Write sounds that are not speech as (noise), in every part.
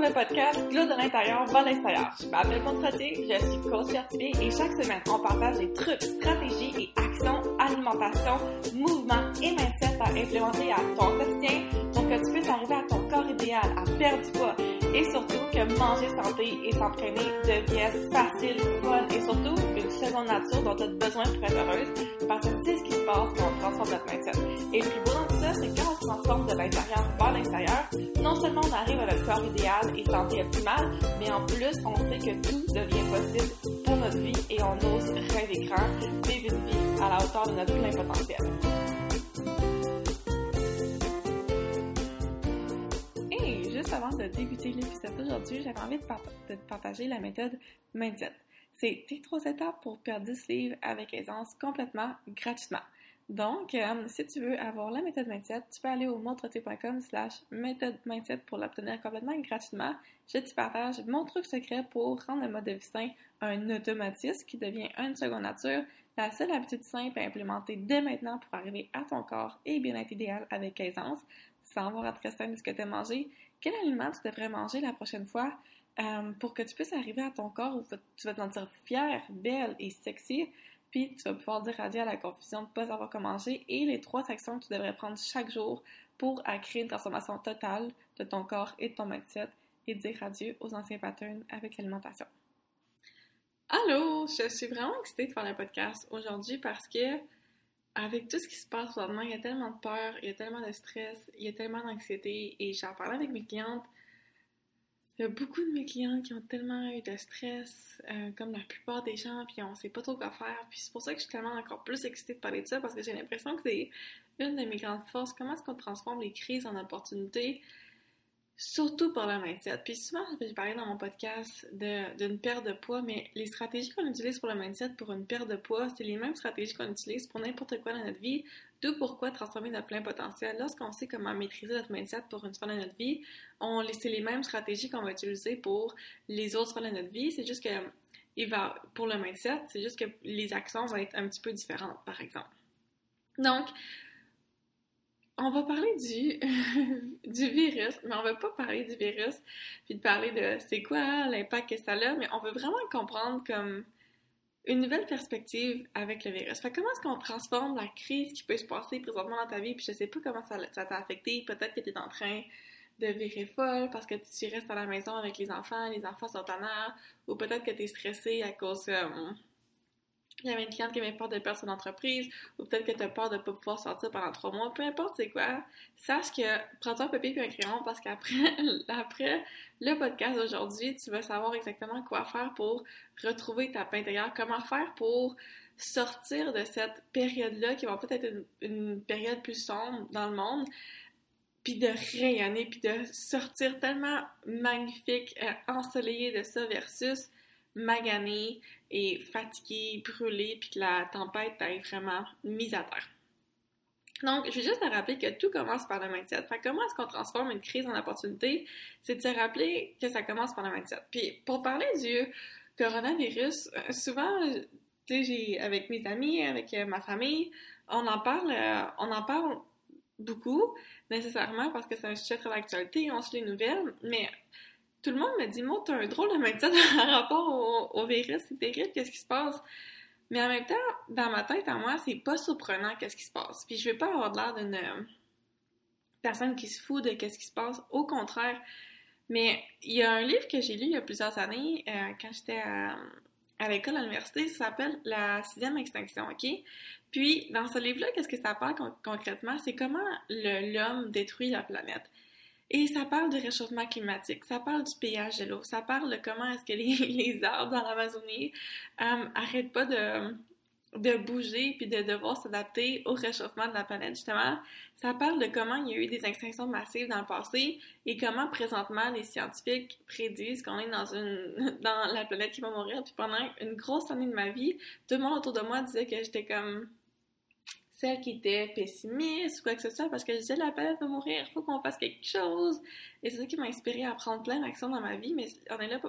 le podcast Glow de l'intérieur vers l'extérieur. Je m'appelle Montretier, je suis coach certifiée et chaque semaine, on partage des trucs, stratégies et actions, alimentation, mouvement et mindset à implémenter à ton quotidien pour que tu puisses arriver à ton corps idéal, à perdre du poids et surtout que manger santé et s'entraîner devienne facile, fun et surtout seconde nature dont tu as besoin pour être heureuse parce que c'est ce qui se passe quand on transforme notre mindset. Et le plus beau dans tout ça, c'est quand on se transforme de l'intérieur vers l'extérieur, non seulement on arrive à notre corps idéal et santé optimale, mais en plus, on sait que tout devient possible pour notre vie et on ose rêver grand, vivre une vie à la hauteur de notre plein potentiel. Et juste avant de débuter l'épisode d'aujourd'hui, j'avais envie de partager la méthode Mindset. C'est tes trois étapes pour perdre 10 livres avec aisance complètement gratuitement. Donc, euh, si tu veux avoir la méthode mindset, tu peux aller au montretier.com slash méthode mindset pour l'obtenir complètement gratuitement. Je te partage mon truc secret pour rendre le mode de vie sain un automatisme qui devient une seconde nature, la seule habitude simple à implémenter dès maintenant pour arriver à ton corps et bien-être idéal avec aisance, sans avoir à te restreindre de ce que tu as mangé. Quel aliment tu devrais manger la prochaine fois? Euh, pour que tu puisses arriver à ton corps où tu vas te sentir fière, belle et sexy puis tu vas pouvoir dire adieu à la confusion de ne pas savoir comment manger et les trois actions que tu devrais prendre chaque jour pour créer une transformation totale de ton corps et de ton mindset et dire adieu aux anciens patterns avec l'alimentation. Allô, je suis vraiment excitée de faire le podcast aujourd'hui parce que avec tout ce qui se passe maintenant, il y a tellement de peur, il y a tellement de stress, il y a tellement d'anxiété et j'en parlais avec mes clientes il y a beaucoup de mes clients qui ont tellement eu de stress, euh, comme la plupart des gens, puis on sait pas trop quoi faire. Puis c'est pour ça que je suis tellement encore plus excitée de parler de ça, parce que j'ai l'impression que c'est une de mes grandes forces. Comment est-ce qu'on transforme les crises en opportunités, surtout pour le mindset. Puis souvent, je parlais dans mon podcast d'une perte de poids, mais les stratégies qu'on utilise pour le mindset, pour une perte de poids, c'est les mêmes stratégies qu'on utilise pour n'importe quoi dans notre vie. D'où pourquoi transformer notre plein potentiel. Lorsqu'on sait comment maîtriser notre mindset pour une fois dans notre vie, on c'est les mêmes stratégies qu'on va utiliser pour les autres fois de notre vie. C'est juste que il va, pour le mindset, c'est juste que les actions vont être un petit peu différentes, par exemple. Donc, on va parler du, (laughs) virus, mais on va pas parler du virus, puis de parler de c'est quoi l'impact que ça a, mais on veut vraiment comprendre comme une nouvelle perspective avec le virus. Fait comment est-ce qu'on transforme la crise qui peut se passer présentement dans ta vie, puis je sais pas comment ça, t'a affecté, peut-être que tu es en train de virer folle parce que tu restes à la maison avec les enfants, les enfants sont en air, ou peut-être que tu es stressé à cause... Euh, il y avait une cliente qui avait peur de perdre son entreprise, ou peut-être que tu as peur de ne pas pouvoir sortir pendant trois mois, peu importe c'est quoi, sache que prends-toi un papier et un crayon parce qu'après (laughs) après le podcast d'aujourd'hui, tu vas savoir exactement quoi faire pour retrouver ta paix intérieure, comment faire pour sortir de cette période-là qui va peut-être être une, période plus sombre dans le monde, puis de rayonner, puis de sortir tellement magnifique, euh, ensoleillé de ça versus magané et fatigué, brûlé, puis que la tempête t'a vraiment mise à terre. Donc, je vais juste te rappeler que tout commence par le mindset. Fait comment est-ce qu'on transforme une crise en opportunité? C'est de se rappeler que ça commence par le mindset. Puis, pour parler du coronavirus, euh, souvent, tu sais, avec mes amis, avec euh, ma famille, on en parle, euh, on en parle beaucoup, nécessairement, parce que c'est un sujet très d'actualité, on suit les nouvelles, mais tout le monde me dit, moi, t'as un drôle de mindset (laughs) par rapport au, virus, c'est terrible, qu'est-ce qui se passe? Mais en même temps, dans ma tête, à moi, c'est pas surprenant qu'est-ce qui se passe. Puis je veux pas avoir l'air d'une euh, personne qui se fout de qu'est-ce qui se passe. Au contraire. Mais il y a un livre que j'ai lu il y a plusieurs années, euh, quand j'étais à, l'école, à l'université, ça s'appelle La sixième extinction, OK? Puis, dans ce livre-là, qu'est-ce que ça parle concrètement? C'est comment l'homme détruit la planète. Et ça parle du réchauffement climatique, ça parle du pH de l'eau, ça parle de comment est-ce que les, (laughs) les, arbres dans l'Amazonie euh, arrêtent pas de, de bouger puis de devoir s'adapter au réchauffement de la planète, justement. Ça parle de comment il y a eu des extinctions massives dans le passé et comment présentement les scientifiques prédisent qu'on est dans une (laughs) dans la planète qui va mourir. Puis pendant une grosse année de ma vie, tout le monde autour de moi disait que j'étais comme celle qui était pessimiste ou quoi que ce soit parce que je disais la planète va mourir, faut qu'on fasse quelque chose. Et c'est ça qui m'a inspiré à prendre plein d'actions dans ma vie. Mais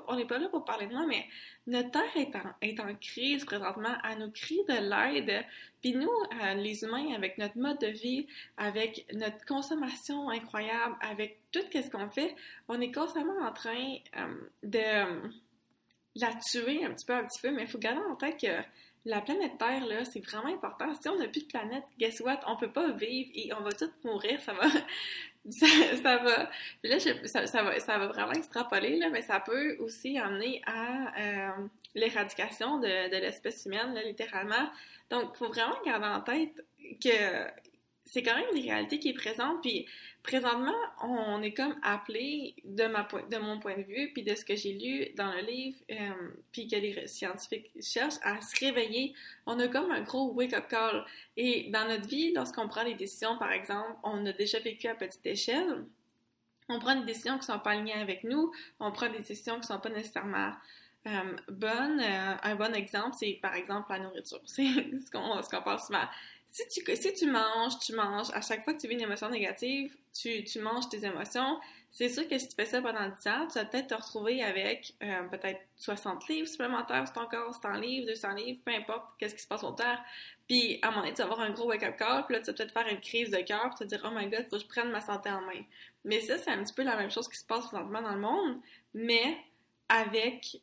on n'est pas là pour parler de moi, mais notre terre est en, crise présentement. Elle nous crie de l'aide. Puis nous, euh, les humains, avec notre mode de vie, avec notre consommation incroyable, avec tout ce qu'on fait, on est constamment en train euh, de la tuer un petit peu, un petit peu. Mais il faut garder en tête que la planète Terre, là, c'est vraiment important. Si on n'a plus de planète, guess what? On peut pas vivre et on va tous mourir, ça va... (laughs) ça, va... là, ça, va, ça va vraiment extrapoler, là, mais ça peut aussi amener à euh, l'éradication de, de l'espèce humaine, là, littéralement. Donc, il faut vraiment garder en tête que c'est quand même une réalité qui est présente, puis présentement, on est comme appelé, de, ma, de mon point de vue, puis de ce que j'ai lu dans le livre, euh, puis que les scientifiques cherchent à se réveiller. On a comme un gros wake-up call. Et dans notre vie, lorsqu'on prend des décisions, par exemple, on a déjà vécu à petite échelle, on prend des décisions qui sont pas alignées avec nous, on prend des décisions qui sont pas nécessairement euh, bonnes. Euh, un bon exemple, c'est par exemple la nourriture. (laughs) C'est ce qu'on ce souvent si tu, si tu manges, tu manges, à chaque fois que tu vis une émotion négative, tu, tu manges tes émotions, c'est sûr que si tu fais ça pendant 10 ans, tu vas peut-être te retrouver avec euh, peut-être 60 livres supplémentaires sur ton corps, 100 livres, 200 livres, peu importe qu'est-ce qui se passe au terre. Puis à un moment donné, tu vas avoir un gros wake-up call, puis là, tu vas peut-être faire une crise de cœur, puis te dire « Oh my God, faut que je prenne ma santé en main ». Mais ça, c'est un petit peu la même chose qui se passe présentement dans le monde, mais avec,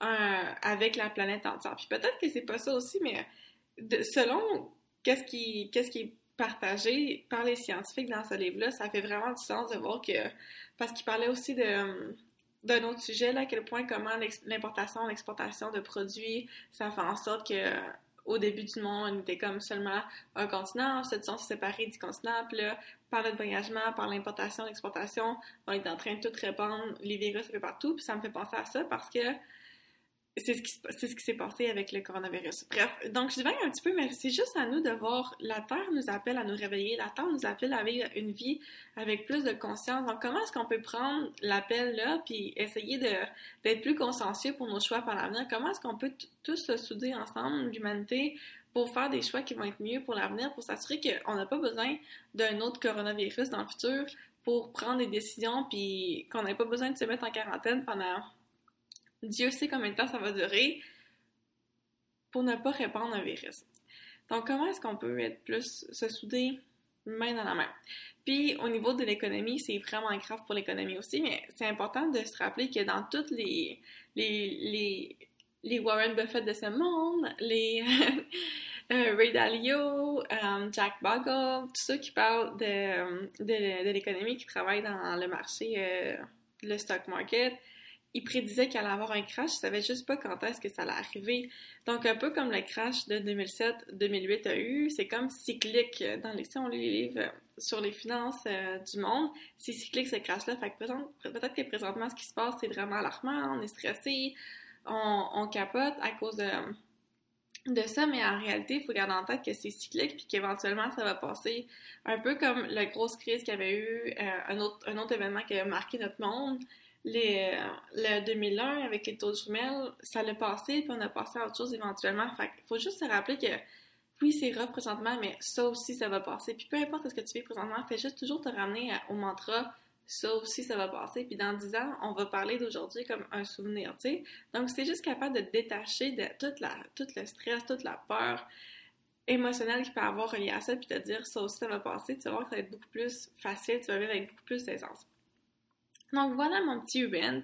un, avec la planète entière. Puis peut-être que c'est pas ça aussi, mais selon qu'est-ce qui, est partagé par les scientifiques dans ce livre-là, ça fait vraiment du sens de voir que, parce qu'il parlait aussi de, d'un autre sujet, là, à quel point comment l'importation, l'exportation de produits, ça fait en sorte que au début du monde, on était comme seulement un continent, ensuite on s'est séparé du continent, puis là, par notre voyagement, par l'importation, l'exportation, on est en train de tout répandre les virus un peu partout, puis ça me fait penser à ça parce que c'est ce qui s'est passé avec le coronavirus. Bref, donc je divague un petit peu, mais c'est juste à nous de voir. La Terre nous appelle à nous réveiller. La Terre nous appelle à vivre une vie avec plus de conscience. Donc comment est-ce qu'on peut prendre l'appel là, puis essayer de d'être plus consciencieux pour nos choix par l'avenir? Comment est-ce qu'on peut tous se souder ensemble, l'humanité, pour faire des choix qui vont être mieux pour l'avenir, pour s'assurer qu'on n'a pas besoin d'un autre coronavirus dans le futur pour prendre des décisions, puis qu'on n'a pas besoin de se mettre en quarantaine pendant Dieu sait combien de temps ça va durer pour ne pas répandre un virus. Donc, comment est-ce qu'on peut être plus se souder main dans la main? Puis, au niveau de l'économie, c'est vraiment grave pour l'économie aussi, mais c'est important de se rappeler que dans toutes les, les, les, Warren Buffett de ce monde, les (laughs) euh, Ray Dalio, euh, Jack Bogle, tous ceux qui parlent de, de, l'économie, qui travaillent dans le marché, euh, le stock market, il prédisait qu'il allait avoir un crash, il savait juste pas quand est-ce que ça allait arriver. Donc, un peu comme le crash de 2007-2008 a eu, c'est comme cyclique. Dans les, si on lit les livres sur les finances euh, du monde, c'est cyclique ce crash-là. Fait que peut-être que présentement, ce qui se passe, c'est vraiment alarmant, on est stressé, on, capote à cause de, ça, mais en réalité, il faut garder en tête que c'est cyclique puis qu'éventuellement, ça va passer un peu comme la grosse crise qu'il y avait eu, euh, un, autre, un autre événement qui a marqué notre monde, les, le 2001 avec les taux de jumelles, ça l'a passé, puis on a passé à autre chose éventuellement. Fait qu'il faut juste se rappeler que oui, c'est rough présentement, mais ça aussi, ça va passer. Puis peu importe ce que tu fais présentement, fais juste toujours te ramener au mantra ça aussi, ça va passer. Puis dans 10 ans, on va parler d'aujourd'hui comme un souvenir, tu sais. Donc, c'est juste capable de détacher de toute la, tout le stress, toute la peur émotionnelle qu'il peut avoir relié à ça, puis te dire ça aussi, ça va passer. Tu vas voir que ça va être beaucoup plus facile, tu vas vivre avec beaucoup plus d'aisance. Donc voilà mon petit event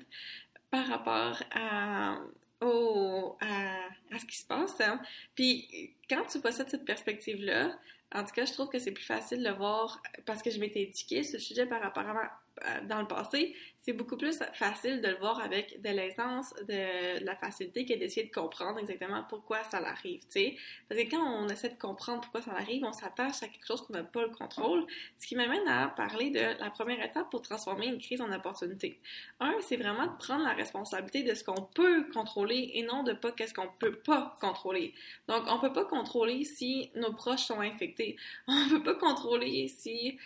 par rapport à, au, à, ce qui se passe. Hein. Puis quand tu possèdes cette perspective-là, en tout cas, je trouve que c'est plus facile de voir parce que je m'étais éduquée ce sujet par rapport à, dans le passé, c'est beaucoup plus facile de le voir avec de l'aisance, de, la facilité que d'essayer de comprendre exactement pourquoi ça arrive, tu sais. Parce que quand on essaie de comprendre pourquoi ça arrive, on s'attache à quelque chose qu'on n'a pas le contrôle, ce qui m'amène à parler de la première étape pour transformer une crise en opportunité. Un, c'est vraiment de prendre la responsabilité de ce qu'on peut contrôler et non de pas qu'est-ce qu'on peut pas contrôler. Donc, on peut pas contrôler si nos proches sont infectés. (laughs) On peut pas contrôler si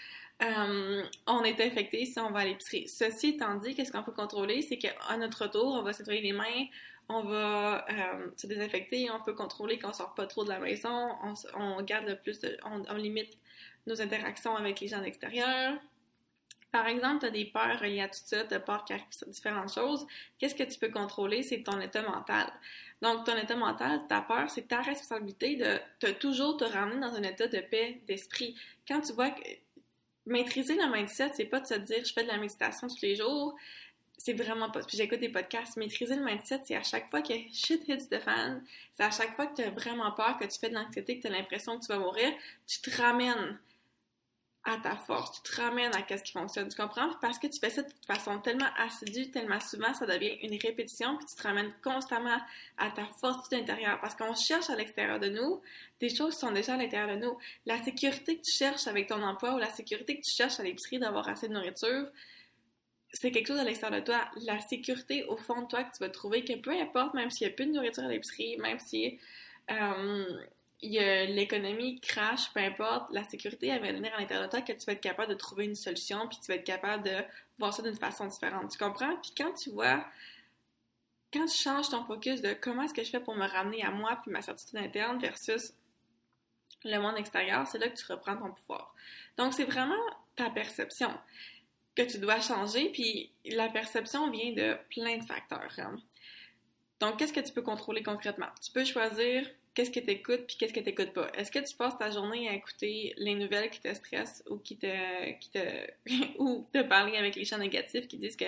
euh, on est infecté si on va à l'épicerie. Ceci étant dit, qu'est-ce qu'on peut contrôler? C'est qu'à notre retour, on va se nettoyer les mains, on va euh, se désinfecter, on peut contrôler qu'on sort pas trop de la maison, on, garde le plus de, on, limite nos interactions avec les gens de l'extérieur. Par exemple, tu as des peurs reliées à tout ça, tu as peur qu'il différentes choses. Qu'est-ce que tu peux contrôler? C'est ton état mental. Donc, ton état mental, ta peur, c'est ta responsabilité de toujours te ramener dans un état de paix d'esprit. Quand tu vois que maîtriser le mindset, c'est pas de se dire je fais de la méditation tous les jours, c'est vraiment pas. Puis j'écoute des podcasts. Maîtriser le mindset, c'est à chaque fois que shit hits the fan, c'est à chaque fois que tu as vraiment peur, que tu fais de l'anxiété, que tu as l'impression que tu vas mourir, tu te ramènes à ta force, tu te ramènes à ce qui fonctionne. Tu comprends? Parce que tu fais ça de façon tellement assidue, tellement souvent, ça devient une répétition, puis tu te ramènes constamment à ta force intérieure. Parce qu'on cherche à l'extérieur de nous des choses qui sont déjà à l'intérieur de nous. La sécurité que tu cherches avec ton emploi ou la sécurité que tu cherches à l'épicerie d'avoir assez de nourriture, c'est quelque chose à l'extérieur de toi. La sécurité au fond de toi que tu vas trouver, que peu importe, même s'il n'y a plus de nourriture à l'épicerie, même si l'économie crash, peu importe, la sécurité elle va venir à l'intérieur de toi que tu vas être capable de trouver une solution, puis tu vas être capable de voir ça d'une façon différente. Tu comprends? Puis quand tu vois, quand tu changes ton focus de comment est-ce que je fais pour me ramener à moi puis ma certitude interne versus le monde extérieur, c'est là que tu reprends ton pouvoir. Donc c'est vraiment ta perception que tu dois changer, puis la perception vient de plein de facteurs. Hein. Donc, qu'est-ce que tu peux contrôler concrètement? Tu peux choisir qu'est-ce que tu écoutes puis qu'est-ce que tu n'écoutes pas. Est-ce que tu passes ta journée à écouter les nouvelles qui te stressent ou qui te, qui te (laughs) ou de parler avec les gens négatifs qui disent que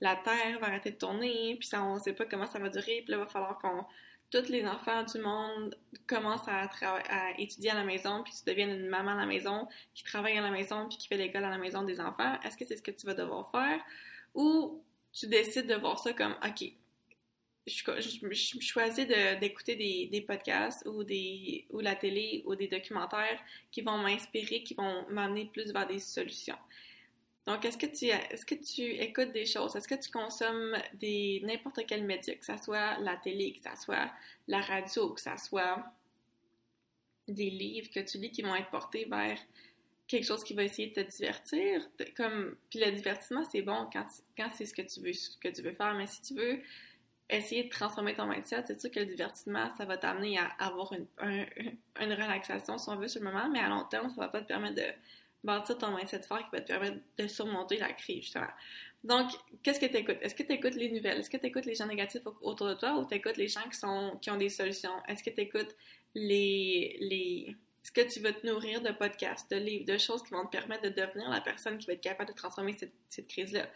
la Terre va arrêter de tourner, puis ça, on sait pas comment ça va durer, puis là, va falloir qu'on tous les enfants du monde commencent à, à, étudier à la maison, puis tu deviennes une maman à la maison, qui travaille à la maison, puis qui fait l'école à la maison des enfants, est-ce que c'est ce que tu vas devoir faire? Ou tu décides de voir ça comme, OK, je, choisis d'écouter des, des, podcasts ou, des, ou la télé ou des documentaires qui vont m'inspirer, qui vont m'amener plus vers des solutions. Donc, est-ce que tu est-ce que tu écoutes des choses? Est-ce que tu consommes des n'importe quel média, que ce soit la télé, que ce soit la radio, que ce soit des livres que tu lis qui vont être portés vers quelque chose qui va essayer de te divertir? Comme, puis le divertissement, c'est bon quand, quand c'est ce que tu veux ce que tu veux faire, mais si tu veux essayer de transformer ton mindset, c'est sûr que le divertissement, ça va t'amener à avoir une, une relaxation, si on veut, sur le moment, mais à long terme, ça va pas te permettre de bâtir ton mindset fort qui va te permettre de surmonter la crise, justement. Donc, qu'est-ce que tu écoutes? Est-ce que tu écoutes les nouvelles? Est-ce que tu écoutes les gens négatifs autour de toi ou tu écoutes les gens qui, sont, qui ont des solutions? Est-ce que tu écoutes les, les... Est-ce que tu veux te nourrir de podcasts, de livres, de choses qui vont te permettre de devenir la personne qui va être capable de transformer cette, cette crise-là?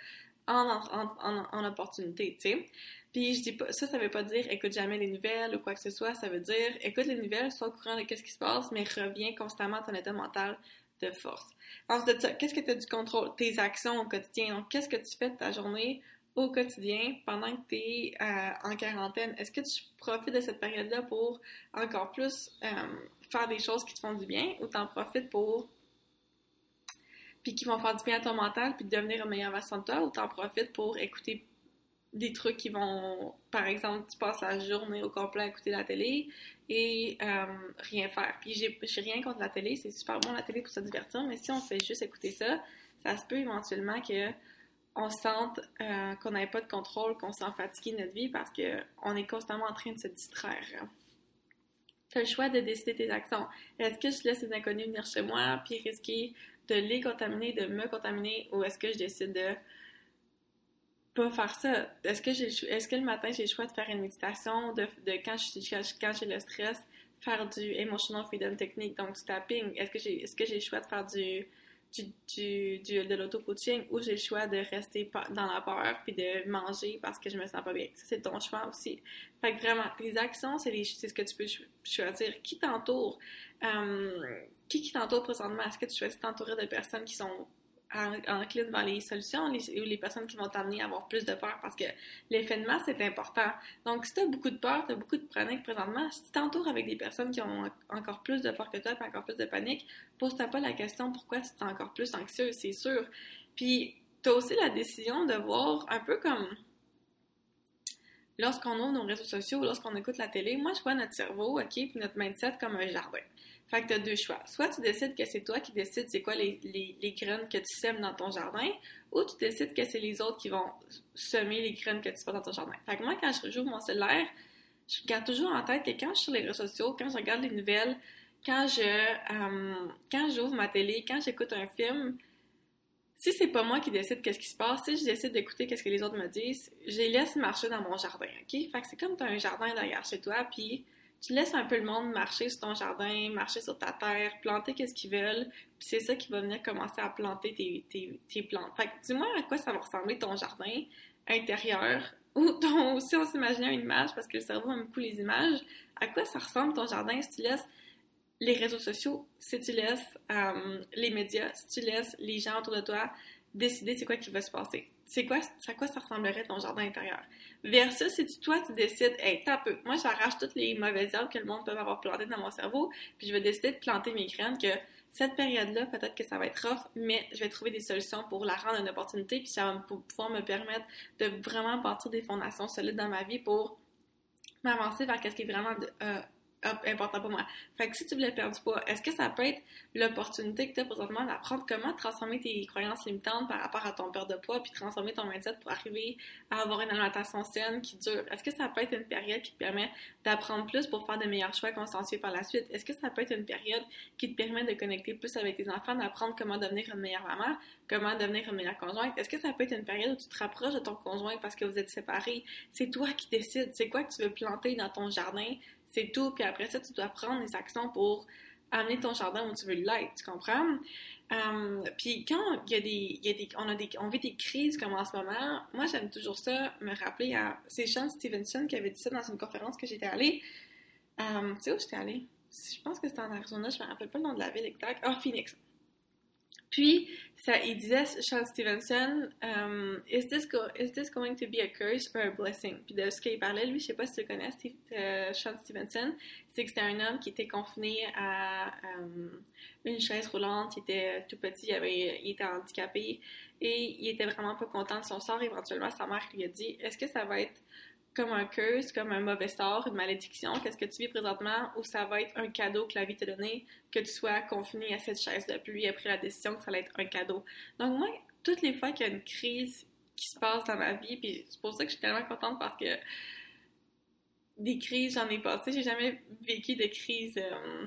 En, opportunité, tu sais? Puis je dis pas, ça, ça veut pas dire écoute jamais les nouvelles ou quoi que ce soit. Ça veut dire écoute les nouvelles, sois au courant de ce qui se passe, mais reviens constamment à ton état mental de force. Ensuite de ça, qu'est-ce que tu as du contrôle? Tes actions au quotidien. Donc, qu'est-ce que tu fais de ta journée au quotidien pendant que tu es euh, en quarantaine? Est-ce que tu profites de cette période-là pour encore plus euh, faire des choses qui te font du bien ou t'en profites pour puis qui vont faire du bien à ton mental puis devenir une meilleure version de toi ou t'en profites pour écouter des trucs qui vont, par exemple, tu passes la journée au complet à écouter la télé et euh, rien faire. Puis j'ai rien contre la télé, c'est super bon la télé pour se divertir, mais si on fait juste écouter ça, ça se peut éventuellement que on sente euh, qu'on n'avait pas de contrôle, qu'on sent fatigué de notre vie parce qu'on est constamment en train de se distraire. Tu as le choix de décider tes actions. Est-ce que je laisse les inconnus venir chez moi puis risquer de les contaminer, de me contaminer, ou est-ce que je décide de pas faire ça? Est-ce que est-ce que le matin j'ai le choix de faire une méditation de, quand j'ai le stress faire du emotional freedom technique donc du tapping? Est-ce que j'ai le choix de faire du du, de l'auto-coaching ou j'ai le choix de rester dans la peur puis de manger parce que je me sens pas bien? Ça, c'est ton choix aussi. Fait que vraiment, les actions, c'est ce que tu peux choisir. Qui t'entoure? Euh, qui qui t'entoure présentement? Est-ce que tu choisis t'entourer de personnes qui sont encline vers les solutions ou les personnes qui vont t'amener à avoir plus de peur? Parce que l'effet de masse est important. Donc, si tu as beaucoup de peur, tu as beaucoup de panique présentement, si tu t'entoures avec des personnes qui ont encore plus de peur que toi, encore plus de panique, pose-toi pas la question pourquoi tu es encore plus anxieux, c'est sûr. Puis, tu as aussi la décision de voir un peu comme lorsqu'on ouvre nos réseaux sociaux, lorsqu'on écoute la télé, moi, je vois notre cerveau, OK, puis notre mindset comme un jardin. Fait que tu as deux choix. Soit tu décides que c'est toi qui décides c'est quoi les, graines que tu sèmes dans ton jardin, ou tu décides que c'est les autres qui vont semer les graines que tu fais dans ton jardin. Fait que moi, quand je joue mon cellulaire, je garde toujours en tête que quand je suis sur les réseaux sociaux, quand je regarde les nouvelles, quand je euh, quand j'ouvre ma télé, quand j'écoute un film, si c'est pas moi qui décide qu'est-ce qui se passe, si je décide d'écouter qu'est-ce que les autres me disent, je les laisse marcher dans mon jardin, ok? Fait que c'est comme tu as un jardin derrière chez toi, puis tu laisses un peu le monde marcher sur ton jardin, marcher sur ta terre, planter qu'est-ce qu'ils veulent, puis c'est ça qui va venir commencer à planter tes plantes. Fait que dis-moi à quoi ça va ressembler ton jardin intérieur, ou ton, (laughs) si on s'imaginait une image, parce que le cerveau aime beaucoup les images, à quoi ça ressemble ton jardin si tu laisses les réseaux sociaux, si tu laisses euh, les médias, si tu laisses les gens autour de toi décider c'est quoi qui va se passer. C'est quoi, à quoi ça ressemblerait ton jardin intérieur. Versus si toi, tu décides, hey, peu, moi j'arrache toutes les mauvaises herbes que le monde peut avoir plantées dans mon cerveau, puis je vais décider de planter mes graines que cette période-là, peut-être que ça va être rough, mais je vais trouver des solutions pour la rendre une opportunité, puis ça va pouvoir me permettre de vraiment partir des fondations solides dans ma vie pour m'avancer vers ce qui est vraiment euh, important pour moi. Fait que si tu voulais perdre du poids, est-ce que ça peut être l'opportunité que tu as présentement d'apprendre comment transformer tes croyances limitantes par rapport à ton perte de poids puis transformer ton mindset pour arriver à avoir une alimentation saine qui dure? Est-ce que ça peut être une période qui te permet d'apprendre plus pour faire de meilleurs choix consensuels par la suite? Est-ce que ça peut être une période qui te permet de connecter plus avec tes enfants, d'apprendre comment devenir une meilleure maman, comment devenir une meilleure conjointe? Est-ce que ça peut être une période où tu te rapproches de ton conjoint parce que vous êtes séparés? C'est toi qui décides. C'est quoi que tu veux planter dans ton jardin? C'est tout. Puis après ça, tu dois prendre des actions pour amener ton jardin où tu veux l'être, tu comprends? Euh, puis quand il y a des, y a des, on a des, on vit des crises comme en ce moment, moi j'aime toujours ça, me rappeler à, c'est Sean Stevenson qui avait dit ça dans une conférence que j'étais allée. Euh, tu sais où j'étais allée? Je pense que c'était en Arizona, je me rappelle pas le nom de la ville exacte. Ah, Phoenix. Puis, ça, il disait, Sean Stevenson, um, is, this is this going to be a curse or a blessing? Puis de ce qu'il parlait, lui, je sais pas si tu connais, Steve, euh, Sean Stevenson, c'est que c'était un homme qui était confiné à um, une chaise roulante, il était tout petit, il, avait, il était handicapé et il était vraiment pas content de son sort. Éventuellement, sa mère lui a dit, est-ce que ça va être comme un curse, comme un mauvais sort, une malédiction, qu'est-ce que tu vis présentement, ou ça va être un cadeau que la vie t'a donné, que tu sois confiné à cette chaise de pluie et pris la décision que ça allait être un cadeau. Donc moi, toutes les fois qu'il y a une crise qui se passe dans ma vie, puis c'est pour ça que je suis tellement contente parce que des crises, j'en ai passé, j'ai jamais vécu de crise euh,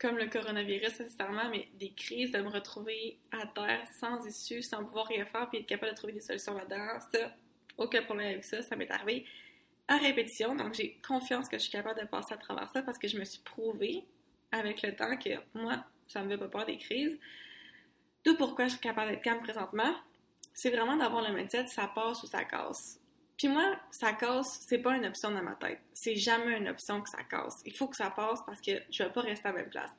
comme le coronavirus nécessairement, mais des crises, de me retrouver à terre sans issue, sans pouvoir rien faire, puis être capable de trouver des solutions là-dedans, ça, aucun problème avec ça, ça m'est arrivé à répétition. Donc, j'ai confiance que je suis capable de passer à travers ça parce que je me suis prouvé avec le temps que moi, ça me fait pas peur des crises. Tout pourquoi je suis capable d'être calme présentement, c'est vraiment d'avoir le mindset ça passe ou ça casse. Puis moi, ça casse, c'est pas une option dans ma tête. C'est jamais une option que ça casse. Il faut que ça passe parce que je vais pas rester à la même place.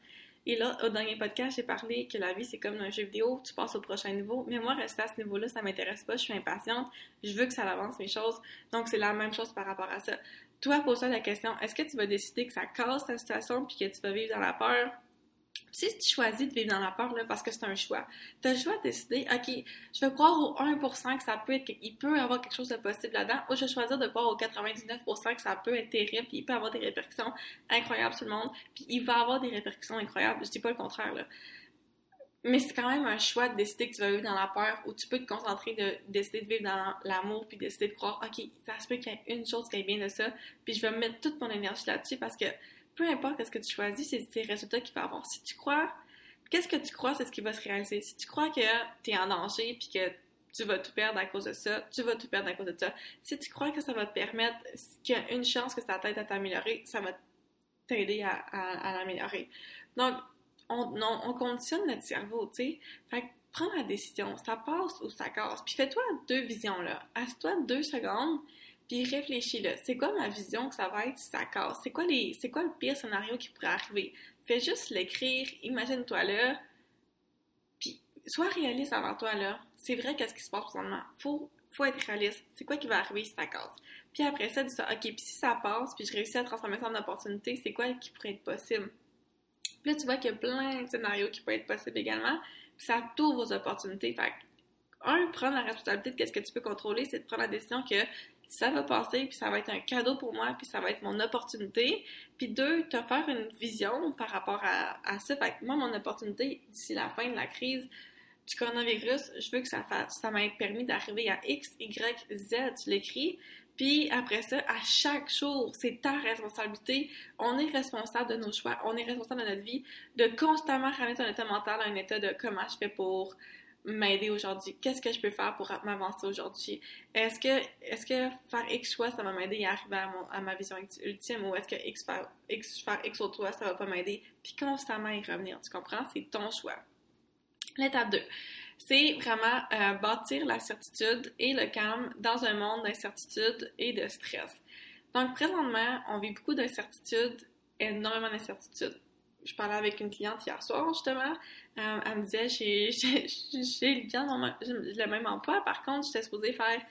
Et là, au dernier podcast, j'ai parlé que la vie, c'est comme un jeu vidéo, tu passes au prochain niveau. Mais moi, rester à ce niveau-là, ça m'intéresse pas, je suis impatiente, je veux que ça avance mes choses. Donc, c'est la même chose par rapport à ça. Toi, pose-toi la question, est-ce que tu vas décider que ça casse ta situation puis que tu vas vivre dans la peur? Si tu choisis de vivre dans la peur, là, parce que c'est un choix, tu as le choix de décider, OK, je vais croire au 1% que ça peut être, qu'il peut avoir quelque chose de possible là-dedans, ou je vais choisir de croire au 99% que ça peut être terrible, puis il peut avoir des répercussions incroyables sur le monde, puis il va avoir des répercussions incroyables. Je dis pas le contraire, là. Mais c'est quand même un choix de décider que tu vas vivre dans la peur, ou tu peux te concentrer de décider de vivre dans l'amour, puis décider de croire, OK, ça se peut qu'il y ait une chose qui est bien de ça, puis je vais mettre toute mon énergie là-dessus parce que peu importe ce que tu choisis, c'est tes résultats qu'il va avoir. Si tu crois, qu'est-ce que tu crois, c'est ce qui va se réaliser. Si tu crois que tu es en danger puis que tu vas tout perdre à cause de ça, tu vas tout perdre à cause de ça. Si tu crois que ça va te permettre, qu'il y a une chance que ça t'aide à t'améliorer, ça va t'aider à, l'améliorer. Donc, on, on, conditionne notre cerveau, tu sais. Fait que prends la décision, ça passe ou ça casse. Puis fais-toi deux visions, là. Asse-toi deux secondes, puis réfléchis là, c'est quoi ma vision que ça va être si ça casse? C'est quoi, les, c'est quoi le pire scénario qui pourrait arriver? Fais juste l'écrire, imagine-toi là, puis sois réaliste avant toi là. C'est vrai qu'est-ce qui se passe présentement. Faut, faut être réaliste. C'est quoi qui va arriver si ça casse? Puis après ça, dis-toi, ok, puis si ça passe, puis je réussis à transformer ça en opportunité, c'est quoi qui pourrait être possible? Puis là, tu vois qu'il y a plein de scénarios qui pourraient être possibles également, puis ça t'ouvre aux opportunités. Fait un, prendre la responsabilité de qu'est-ce que tu peux contrôler, c'est de prendre la décision que ça va passer, puis ça va être un cadeau pour moi, puis ça va être mon opportunité. Puis deux, te faire une vision par rapport à, à ça. Fait que moi, mon opportunité d'ici la fin de la crise du coronavirus, je veux que ça fasse, ça m'ait permis d'arriver à X, Y, Z, tu l'écris. Puis après ça, à chaque jour, c'est ta responsabilité. On est responsable de nos choix, on est responsable de notre vie, de constamment ramener ton état mental à un état de comment je fais pour m'aider aujourd'hui? Qu'est-ce que je peux faire pour m'avancer aujourd'hui? Est-ce que, est-ce que faire X choix, ça va m'aider à arriver à, ma vision ultime ou est-ce que X faire, X, faire X autre choix, ça va pas m'aider? Puis constamment y revenir, tu comprends? C'est ton choix. L'étape 2, c'est vraiment euh, bâtir la certitude et le calme dans un monde d'incertitude et de stress. Donc, présentement, on vit beaucoup d'incertitudes, énormément d'incertitudes je parlais avec une cliente hier soir, justement. Euh, elle me disait, j'ai le même emploi. Par contre, j'étais supposée faire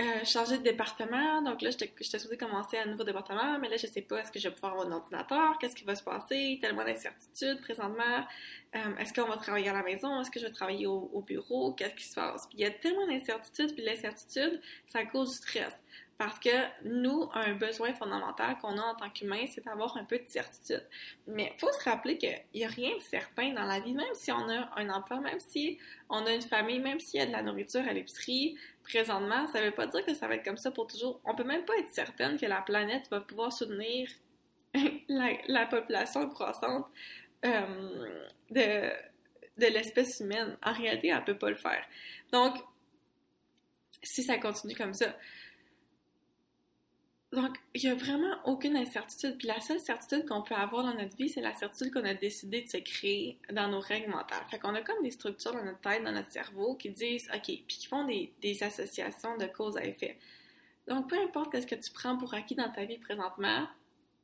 euh, changer de département. Donc là, j'étais supposée commencer un nouveau département, mais là, je sais pas, est-ce que je vais pouvoir avoir un ordinateur? Qu'est-ce qui va se passer? Tellement d'incertitudes présentement. Euh, est-ce qu'on va travailler à la maison? Est-ce que je vais travailler au, au bureau? Qu'est-ce qui se passe? Il y a tellement d'incertitudes, puis l'incertitude, ça cause du stress. Parce que nous, un besoin fondamental qu'on a en tant qu'humain, c'est d'avoir un peu de certitude. Mais il faut se rappeler qu'il n'y a rien de certain dans la vie, même si on a un emploi, même si on a une famille, même s'il y a de la nourriture à l'épicerie, présentement, ça ne veut pas dire que ça va être comme ça pour toujours. On peut même pas être certaine que la planète va pouvoir soutenir (laughs) la, population croissante euh, de, de l'espèce humaine. En réalité, elle ne peut pas le faire. Donc, si ça continue comme ça, donc, il n'y a vraiment aucune incertitude. Puis la seule certitude qu'on peut avoir dans notre vie, c'est la certitude qu'on a décidé de se créer dans nos règles mentales. Fait qu'on a comme des structures dans notre tête, dans notre cerveau, qui disent OK, puis qui font des, associations de cause à effet. Donc, peu importe ce que tu prends pour acquis dans ta vie présentement,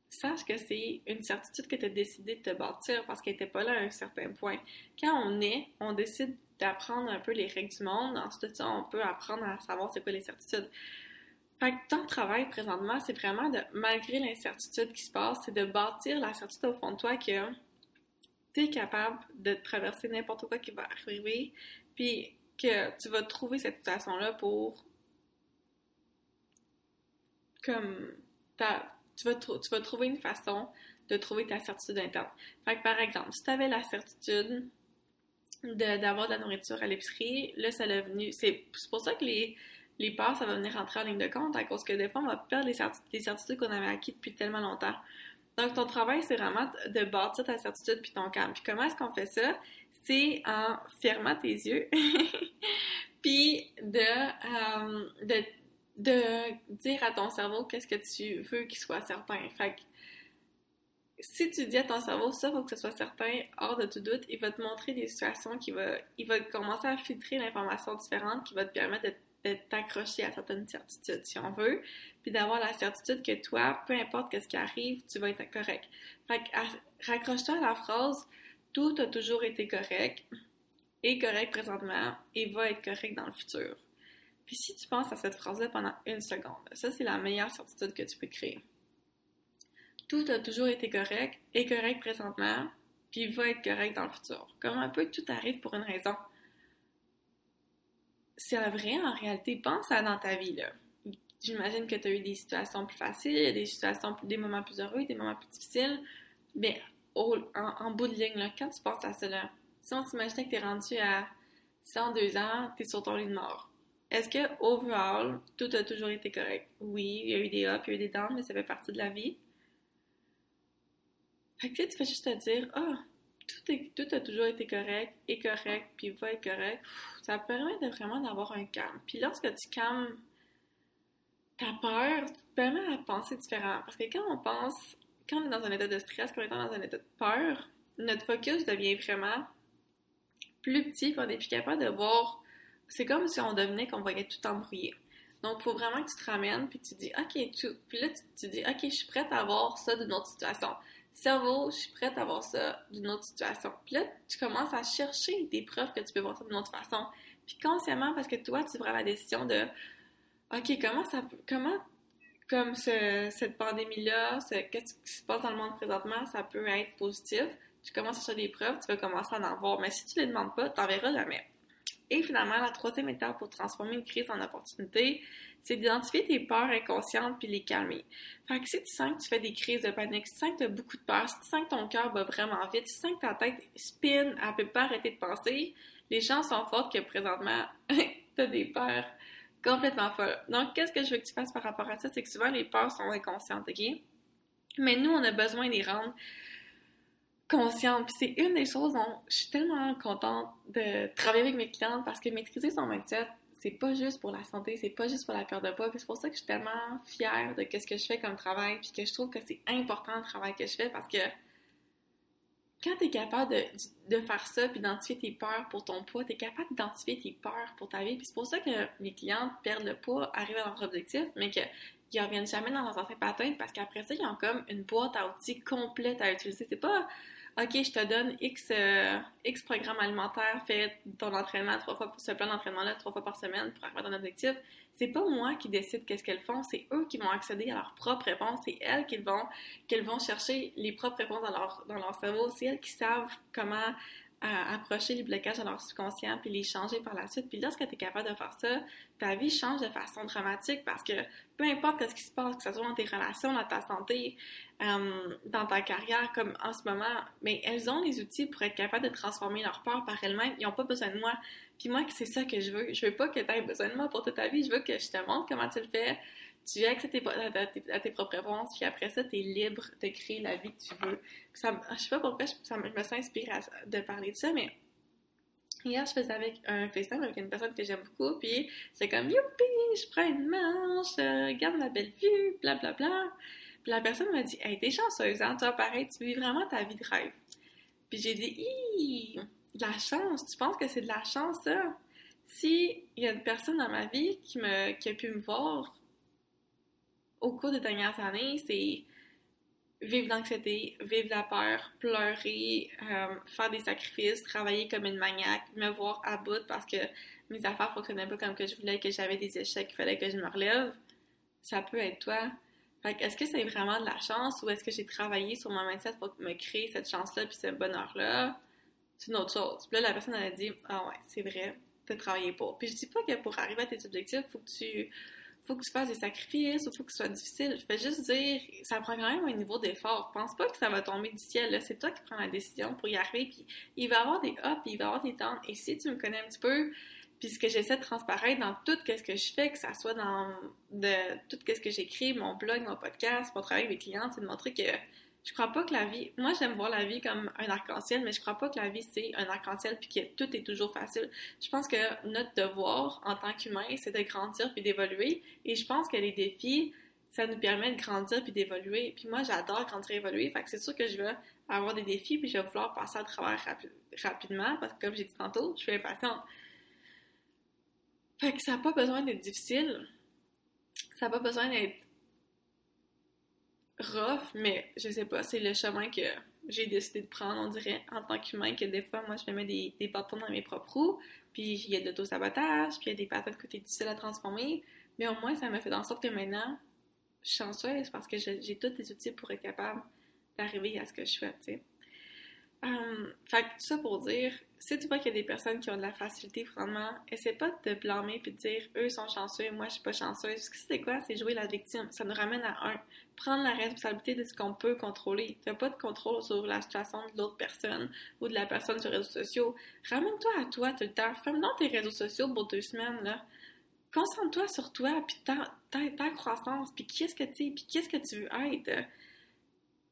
sache que c'est une certitude que tu as décidé de te bâtir parce qu'elle n'était pas là à un certain point. Quand on est, on décide d'apprendre un peu les règles du monde. Ensuite, on peut apprendre à savoir c'est quoi les certitudes. Fait que ton travail présentement, c'est vraiment de, malgré l'incertitude qui se passe, c'est de bâtir la certitude au fond de toi que tu es capable de traverser n'importe quoi qui va arriver, puis que tu vas trouver cette situation-là pour comme tu vas, tu vas trouver une façon de trouver ta certitude interne. Fait que par exemple, si tu avais la certitude d'avoir de, la nourriture à l'épicerie, là, ça l'a venu. C'est pour ça que les les peurs, ça va venir rentrer en ligne de compte à cause que des fois, on va perdre les, certitudes qu'on avait acquises depuis tellement longtemps. Donc, ton travail, c'est vraiment de bâtir ta certitude puis ton calme. Puis comment est-ce qu'on fait ça? C'est en fermant tes yeux, (laughs) puis de, euh, de, de dire à ton cerveau qu'est-ce que tu veux qu'il soit certain. Fait que, si tu dis à ton cerveau ça, faut que ce soit certain, hors de tout doute, il va te montrer des situations qui va, il va commencer à filtrer l'information différente qui va te permettre de de t'accrocher à certaines certitudes, si on veut, puis d'avoir la certitude que toi, peu importe ce qui arrive, tu vas être correct. Fait que raccroche-toi à la phrase « Tout a toujours été correct, est correct présentement et va être correct dans le futur ». Puis si tu penses à cette phrase-là pendant une seconde, ça c'est la meilleure certitude que tu peux créer. Tout a toujours été correct, est correct présentement, puis va être correct dans le futur. Comme un peu tout arrive pour une raison c'est vrai en réalité. Pense à dans ta vie. J'imagine que tu as eu des situations plus faciles, des situations, moments plus heureux, des moments plus difficiles. Mais en, bout de ligne, là, quand tu penses à cela, si on s'imaginait que tu es rendu à 102 ans, tu es sur ton lit de mort. Est-ce que, overall, tout a toujours été correct? Oui, il y a eu des ups, il y a eu des downs, mais ça fait partie de la vie. Fait que tu fais juste te dire, ah, tout, a toujours été correct, est correct, puis va être correct, ça permet vraiment d'avoir un calme. Puis lorsque tu calmes ta peur, ça te permet à penser différemment. Parce que quand on pense, quand on est dans un état de stress, quand on est dans un état de peur, notre focus devient vraiment plus petit, puis on est plus capable de voir. C'est comme si on devenait qu'on voyait tout embrouillé. Donc, il faut vraiment que tu te ramènes, puis tu dis, OK, tout. Puis là, tu, tu dis, OK, je suis prête à voir ça d'une autre situation cerveau, je suis prête à voir ça d'une autre situation. Puis là, tu commences à chercher des preuves que tu peux voir ça d'une autre façon. Puis consciemment, parce que toi, tu prends la décision de OK, comment ça peut, comment, comme cette pandémie-là, qu'est-ce qui se passe dans le monde présentement, ça peut être positif? Tu commences à chercher des preuves, tu vas commencer à en voir. Mais si tu ne les demandes pas, tu n'en verras jamais. Et finalement, la troisième étape pour transformer une crise en opportunité, c'est d'identifier tes peurs inconscientes puis les calmer. Fait que si tu sens que tu fais des crises de panique, si tu sens que tu as beaucoup de peur, si tu sens que ton cœur bat vraiment vite, si tu sens que ta tête spin, elle peut pas arrêter de penser, les chances sont fortes que présentement, (laughs) tu as des peurs complètement folles. Donc, qu'est-ce que je veux que tu fasses par rapport à ça? C'est que souvent, les peurs sont inconscientes, OK? Mais nous, on a besoin les rendre conscientes. Puis c'est une des choses dont je suis tellement contente de travailler avec mes clientes parce que maîtriser son mindset, c'est pas juste pour la santé, c'est pas juste pour la perte de poids. c'est pour ça que je suis tellement fière de ce que je fais comme travail, puis que je trouve que c'est important le travail que je fais parce que quand tu es capable de, faire ça, puis d'identifier tes peurs pour ton poids, tu es capable d'identifier tes peurs pour ta vie. Puis c'est pour ça que mes clientes perdent le poids, arrivent à leur objectif, mais qu'ils ne reviennent jamais dans leurs anciens patterns parce qu'après ça, ils ont comme une boîte à outils complète à utiliser. C'est pas OK, je te donne X, euh, X programme alimentaire, fais ton entraînement trois fois, ce plan d'entraînement-là trois fois par semaine pour arriver à ton objectif. C'est pas moi qui décide qu'est-ce qu'elles font, c'est eux qui vont accéder à leurs propres réponses, c'est elles qui vont, vont chercher les propres réponses dans leur, dans leur cerveau, c'est elles qui savent comment approcher les blocages dans leur subconscient puis les changer par la suite. Puis lorsque tu es capable de faire ça, ta vie change de façon dramatique parce que peu importe ce qui se passe, que ce soit dans tes relations, dans ta santé, euh, dans ta carrière, comme en ce moment, mais elles ont les outils pour être capables de transformer leur peur par elles-mêmes. Ils n'ont pas besoin de moi. Puis moi, c'est ça que je veux. Je veux pas que tu aies besoin de moi pour toute ta vie. Je veux que je te montre comment tu le fais tu à tes, à tes propres réponses, puis après ça, tu es libre de créer la vie que tu veux. Ça, je sais pas pourquoi je, ça, me sens inspirée de parler de ça, mais hier, je faisais avec un FaceTime avec une personne que j'aime beaucoup, puis c'est comme Youpi, je prends une manche, euh, regarde la belle vue, blablabla. Bla, bla. Puis la personne m'a dit Hey, t'es chanceuse, hein, toi, pareil, tu vis vraiment ta vie de rêve. Puis j'ai dit Hi, de la chance, tu penses que c'est de la chance, ça? Si il y a une personne dans ma vie qui, me, qui a pu me voir au cours des dernières années, c'est vivre l'anxiété, vivre la peur, pleurer, euh, faire des sacrifices, travailler comme une maniaque, me voir à bout parce que mes affaires fonctionnaient pas comme que je voulais, que j'avais des échecs, qu'il fallait que je me relève. Ça peut être toi. Fait est-ce que c'est vraiment de la chance ou est-ce que j'ai travaillé sur mon mindset pour me créer cette chance-là puis ce bonheur-là? C'est une autre chose. Puis là, la personne, elle a dit Ah ouais, c'est vrai, t'as travaillé pour. Puis je dis pas que pour arriver à tes objectifs, faut que tu faut que tu fasses des sacrifices, il faut que ce soit difficile. Je vais juste dire, ça prend quand même un niveau d'effort. Pense pas que ça va tomber du ciel. C'est toi qui prends la décision pour y arriver. Puis il va y avoir des ups, il va y avoir des downs. Et si tu me connais un petit peu, puis ce que j'essaie de transparaître dans tout ce que je fais, que ça soit dans de, tout ce que j'écris, mon blog, mon podcast, mon travail avec mes clients, c'est de montrer que je crois pas que la vie. Moi, j'aime voir la vie comme un arc-en-ciel, mais je crois pas que la vie c'est un arc-en-ciel puis que tout est toujours facile. Je pense que notre devoir en tant qu'humain, c'est de grandir puis d'évoluer. Et je pense que les défis, ça nous permet de grandir puis d'évoluer. Puis moi, j'adore grandir et évoluer. Fait que c'est sûr que je vais avoir des défis puis je vais vouloir passer à travers rapidement parce que comme j'ai dit tantôt, je suis impatiente. Fait que ça n'a pas besoin d'être difficile. Ça n'a pas besoin d'être rough, mais je sais pas, c'est le chemin que j'ai décidé de prendre, on dirait, en tant qu'humain, que des fois, moi, je me mets des, des bâtons dans mes propres roues, puis il y a de l'auto-sabotage, puis il y a des patterns que c'est difficile à transformer, mais au moins, ça me fait en sorte que maintenant, je suis chanceuse parce que j'ai tous les outils pour être capable d'arriver à ce que je fais, tu sais. Um, fait que ça pour dire, si tu vois qu'il y a des personnes qui ont de la facilité, vraiment, essaie pas de te blâmer puis de dire eux sont chanceux, moi je suis pas chanceuse. Parce que c'est quoi? C'est jouer la victime. Ça nous ramène à un. Prendre la responsabilité de ce qu'on peut contrôler. Tu n'as pas de contrôle sur la situation de l'autre personne ou de la personne sur les réseaux sociaux. Ramène-toi à toi tout le temps. Ferme dans tes réseaux sociaux pour deux semaines, là. Concentre-toi sur toi, puis ta, ta, ta croissance, puis qu'est-ce que tu es, puis qu'est-ce que tu veux être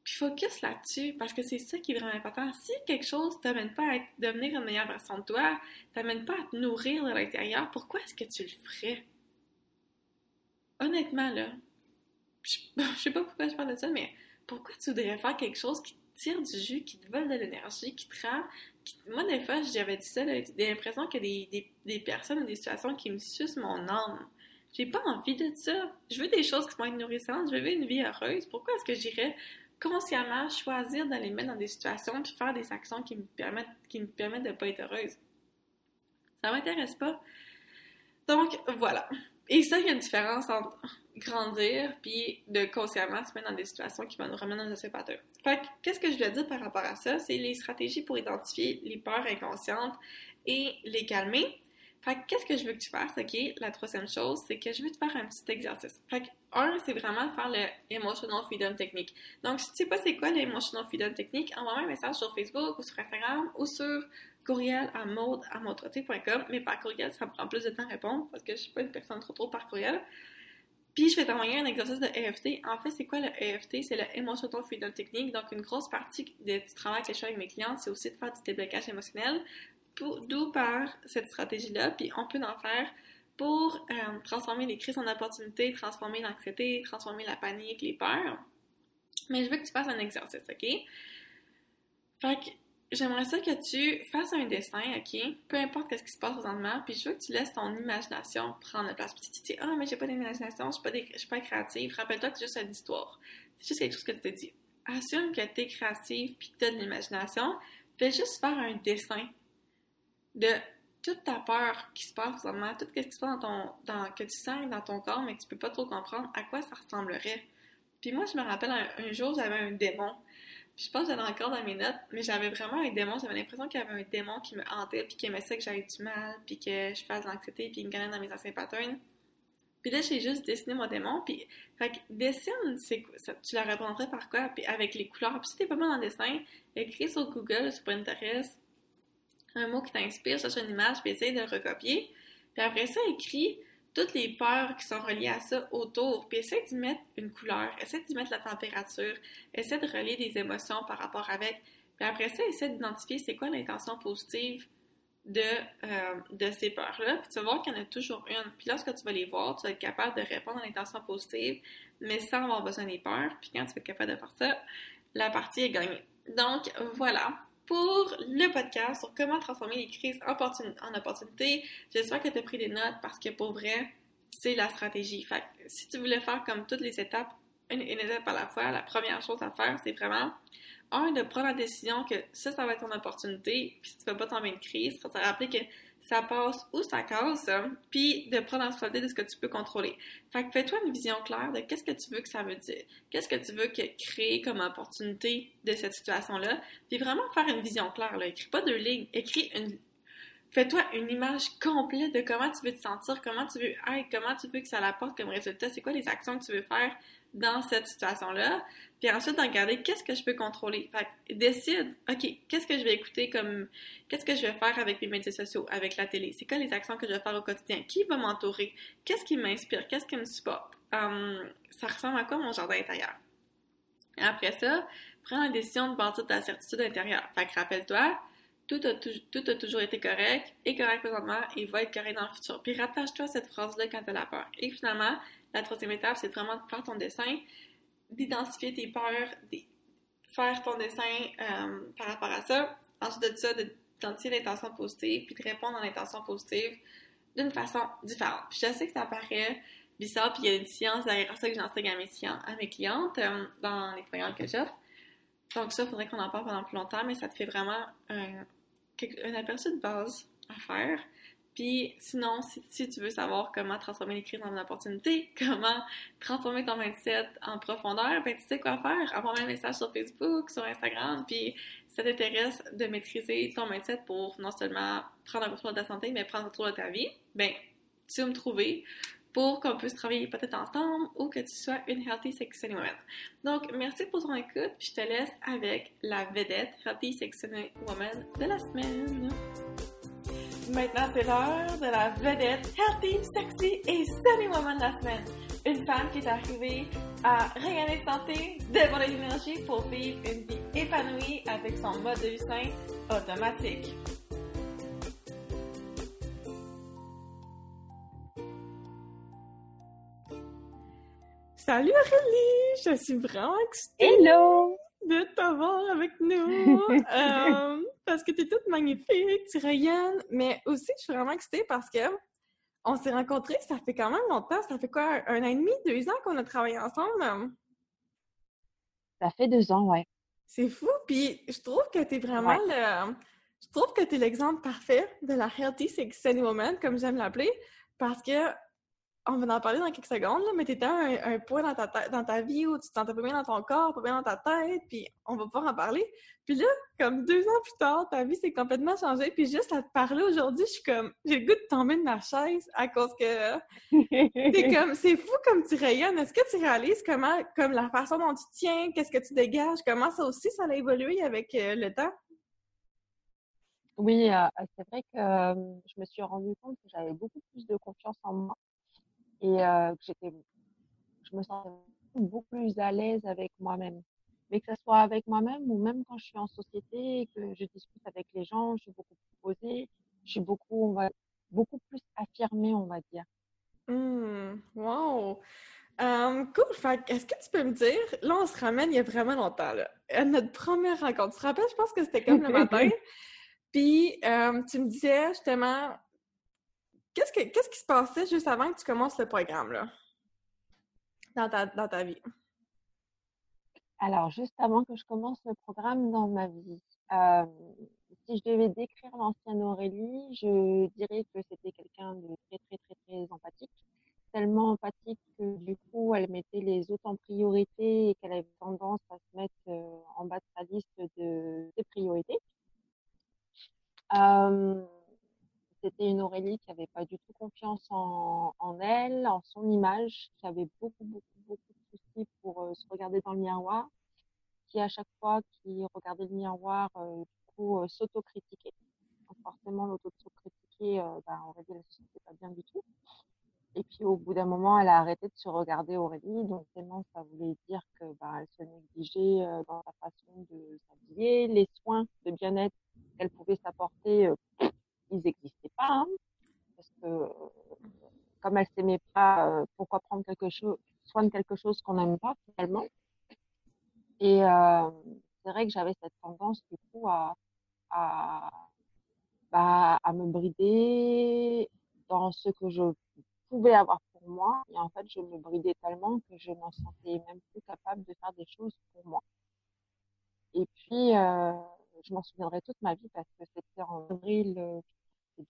puis focus là-dessus, parce que c'est ça qui est vraiment important. Si quelque chose t'amène pas à devenir une meilleure version de toi, t'amène pas à te nourrir de l'intérieur, pourquoi est-ce que tu le ferais? Honnêtement, là, je, (laughs) sais pas pourquoi je parle de ça, mais pourquoi tu voudrais faire quelque chose qui te tire du jus, qui te vole de l'énergie, qui te rend... Moi, des fois, j'avais dit ça, j'ai l'impression qu'il y a des, des, personnes ou des situations qui me sucent mon âme. J'ai pas envie de ça. Je veux des choses qui vont être nourrissantes, je veux une vie heureuse. Pourquoi est-ce que j'irais consciemment choisir d'aller mettre dans des situations puis faire des actions qui me permettent, qui me de pas être heureuse. Ça m'intéresse pas. Donc, voilà. Et ça, il y a une différence entre grandir puis de consciemment se mettre dans des situations qui vont nous ramener dans un patterns. Fait qu'est-ce que je dois dire par rapport à ça? C'est les stratégies pour identifier les peurs inconscientes et les calmer. Fait que qu'est-ce que je veux que tu fasses, OK? La troisième chose, c'est que je veux te faire un petit exercice. Fait que, un, c'est vraiment de faire le Emotional Freedom Technique. Donc, si tu sais pas c'est quoi l'Emotional Freedom Technique, envoie-moi un message sur Facebook ou sur Instagram ou sur courriel à mode mais par courriel, ça me prend plus de temps à répondre parce que je suis pas une personne trop trop par courriel. Puis je vais t'envoyer un exercice de EFT. En fait, c'est quoi le EFT? C'est le Emotional Freedom Technique. Donc, une grosse partie du travail que je fais avec mes clients, c'est aussi de faire du déblocage émotionnel. D'où par cette stratégie-là. Puis on peut en faire pour euh, transformer les crises en opportunités, transformer l'anxiété, transformer la panique, les peurs. Mais je veux que tu fasses un exercice, OK? Fait que j'aimerais ça que tu fasses un dessin, OK? Peu importe ce qui se passe présentement, puis je veux que tu laisses ton imagination prendre la place. Puis tu te dis, ah, mais j'ai pas d'imagination, je suis pas, pas créative. Rappelle-toi que c'est juste une histoire. C'est juste quelque chose que tu te dis. Assume que tu es créative puis que tu as de l'imagination. Fais juste faire un dessin de toute ta peur qui se passe tout ce qui se passe dans ton, dans, que tu sens dans ton corps, mais que tu peux pas trop comprendre à quoi ça ressemblerait. Puis moi, je me rappelle un jour, j'avais un démon je pense que j'en ai encore dans mes notes, mais j'avais vraiment un démon. J'avais l'impression qu'il y avait un démon qui me hantait, puis qui aimait ça que j'aille du mal, puis que je fasse de l'anxiété, puis il me gagnait dans mes anciens patterns. Puis là, j'ai juste dessiné mon démon, puis... Fait que dessine, tu la représenterais par quoi? Puis avec les couleurs. Puis si t'es pas mal le dessin, écris sur Google, sur Pinterest, un mot qui t'inspire, cherche une image, puis essaye de le recopier. Puis après ça, écris toutes les peurs qui sont reliées à ça autour, puis essaie d'y mettre une couleur, essaie d'y mettre la température, essaie de relier des émotions par rapport avec, puis après ça, essaie d'identifier c'est quoi l'intention positive de, euh, de ces peurs-là, puis tu vas voir qu'il y en a toujours une. Puis lorsque tu vas les voir, tu vas être capable de répondre à l'intention positive, mais sans avoir besoin des peurs, puis quand tu vas être capable de faire ça, la partie est gagnée. Donc voilà, pour le podcast sur comment transformer les crises en, opportunités. J'espère que tu as pris des notes parce que pour vrai, c'est la stratégie. Fait si tu voulais faire comme toutes les étapes, une, étape à la fois, la première chose à faire, c'est vraiment, un, de prendre la décision que ça, ça va être ton opportunité, puis si tu ne veux pas tomber une crise, ça te rappeler que ça passe ou ça casse, puis de prendre la responsabilité de ce que tu peux contrôler. Fait que fais-toi une vision claire de qu'est-ce que tu veux que ça veut dire, qu'est-ce que tu veux que créer comme opportunité de cette situation-là, puis vraiment faire une vision claire. Écris pas deux lignes, écris une... Fais-toi une image complète de comment tu veux te sentir, comment tu veux être, comment tu veux que ça l'apporte comme résultat, c'est quoi les actions que tu veux faire dans cette situation-là. Puis ensuite, de regarder qu'est-ce que je peux contrôler. Fait décide, OK, qu'est-ce que je vais écouter comme. Qu'est-ce que je vais faire avec mes médias sociaux, avec la télé? C'est quoi les actions que je vais faire au quotidien? Qui va m'entourer? Qu'est-ce qui m'inspire? Qu'est-ce qui me supporte? Hum, ça ressemble à quoi mon jardin intérieur? Après ça, prends la décision de bâtir ta certitude intérieure. Fait que rappelle-toi, tout a, toujours été correct, est correct présentement et va être correct dans le futur. Puis rattache-toi à cette phrase-là quand tu as la peur. Et finalement, la troisième étape, c'est vraiment de faire ton dessin, d'identifier tes peurs, de faire ton dessin euh, par rapport à ça. Ensuite de ça, d'identifier l'intention positive, puis de répondre à l'intention positive d'une façon différente. Puis je sais que ça paraît bizarre, puis il y a une science derrière ça que j'enseigne à mes, à mes clientes euh, dans les programmes que j'offre. Donc ça, il faudrait qu'on en parle pendant plus longtemps, mais ça te fait vraiment un, aperçu de base à faire. Puis sinon, si, tu veux savoir comment transformer les crises en une opportunité, (laughs) comment transformer ton mindset en profondeur, ben tu sais quoi faire. Envoie-moi un message sur Facebook, sur Instagram, puis si ça t'intéresse de maîtriser ton mindset pour non seulement prendre un contrôle de ta santé, mais prendre contrôle de ta vie, ben tu vas me trouver pour qu'on puisse travailler peut-être ensemble ou que tu sois une Healthy Sexy Woman. Donc, merci pour ton écoute, je te laisse avec la vedette Healthy Sexy Woman de la semaine. Maintenant, c'est l'heure de la vedette healthy, sexy et sunny woman de la semaine. Une femme qui est arrivée à regagner santé, dévoiler l'énergie pour vivre une vie épanouie avec son mode de vie sain automatique. Salut Aurélie! Je suis vraiment excitée! Hello! De t'avoir avec nous! (laughs) Euh, parce que tu es toute magnifique, tu rayonnes, mais aussi je suis vraiment excitée parce que on s'est rencontrés, ça fait quand même longtemps, ça fait quoi, un an et demi, deux ans qu'on a travaillé ensemble? Ça fait deux ans, ouais. C'est fou, puis je trouve que tu es vraiment le... Je trouve que tu es l'exemple parfait de la Healthy Sexy Woman, comme j'aime l'appeler, parce que on va en parler dans quelques secondes, là, mais t'étais à un, un point dans ta, dans ta vie où tu te sentais pas bien dans ton corps, pas bien dans ta tête, puis on va pouvoir en parler. Puis là, comme deux ans plus tard, ta vie s'est complètement changée, puis juste à te parler aujourd'hui, je suis comme, j'ai le goût de tomber de ma chaise à cause que (laughs) c'est comme, c'est fou comme tu rayonnes. Est-ce que tu réalises comment, comme la façon dont tu tiens, qu'est-ce que tu dégages, comment ça aussi, ça a évolué avec euh, le temps? Oui, euh, c'est vrai que euh, je me suis rendu compte que j'avais beaucoup plus de confiance en moi et euh, que j'étais, je me sentais beaucoup plus à l'aise avec moi-même. Mais que ce soit avec moi-même ou même quand je suis en société et que je discute avec les gens, je suis beaucoup plus posée, je suis beaucoup, on va, beaucoup plus affirmée, on va dire. Hmm, wow! Um, cool! Est-ce que tu peux me dire, là, on se ramène il y a vraiment longtemps, là, à notre première rencontre. Tu te rappelles, je pense que c'était comme le (laughs) matin. Puis, euh, tu me disais justement, qu'est-ce, que, qu'est-ce qui se passait juste avant que tu commences le programme, là, dans ta, dans ta vie? Alors, juste avant que je commence le programme dans ma vie, euh, si je devais décrire l'ancienne Aurélie, je dirais que c'était quelqu'un de très, très, très, très empathique. Tellement empathique que du coup, elle mettait les autres en priorité et qu'elle avait tendance à se mettre euh, en bas de sa liste de priorités. Euh, c'était une Aurélie qui avait pas du tout confiance en, elle, en son image, qui avait beaucoup, beaucoup, beaucoup de soucis pour euh, se regarder dans le miroir, qui à chaque fois qu'il regardait le miroir, euh, du coup, euh, s'autocritiquait. Donc forcément, l'autocritiquer, euh, ben, Aurélie, elle se sentait pas bien du tout. Et puis au bout d'un moment, elle a arrêté de se regarder Aurélie, donc tellement ça voulait dire que ben, elle se négligeait dans sa façon de s'habiller, les soins de bien-être qu'elle pouvait s'apporter, ils n'existaient pas, hein, parce que euh, comme elle s'aimait pas, euh, pourquoi prendre quelque chose, soin de quelque chose qu'on n'aime pas finalement. Et euh, c'est vrai que j'avais cette tendance du coup à à, bah, à me brider dans ce que je pouvais avoir pour moi. Et en fait, je me bridais tellement que je m'en sentais même plus capable de faire des choses pour moi. Et puis, euh, je m'en souviendrai toute ma vie parce que c'était en avril euh,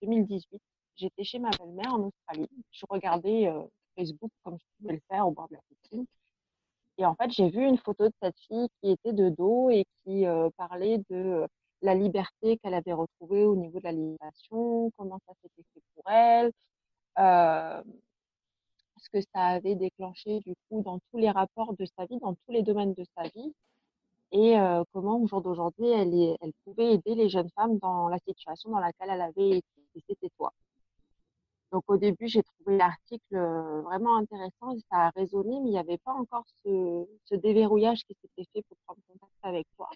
2018. J'étais chez ma belle-mère en Australie. Je regardais euh, Facebook comme je pouvais le faire au bord de la piscine. Et en fait, j'ai vu une photo de cette fille qui était de dos et qui euh, parlait de euh, la liberté qu'elle avait retrouvée au niveau de l'alimentation, comment ça s'était fait pour elle, euh, ce que ça avait déclenché du coup dans tous les rapports de sa vie, dans tous les domaines de sa vie, et euh, comment au jour d'aujourd'hui elle, est- elle pouvait aider les jeunes femmes dans la situation dans laquelle elle avait été. Et c'était toi. Donc au début, j'ai trouvé l'article vraiment intéressant et ça a résonné, mais il n'y avait pas encore ce, ce déverrouillage qui s'était fait pour prendre contact avec toi.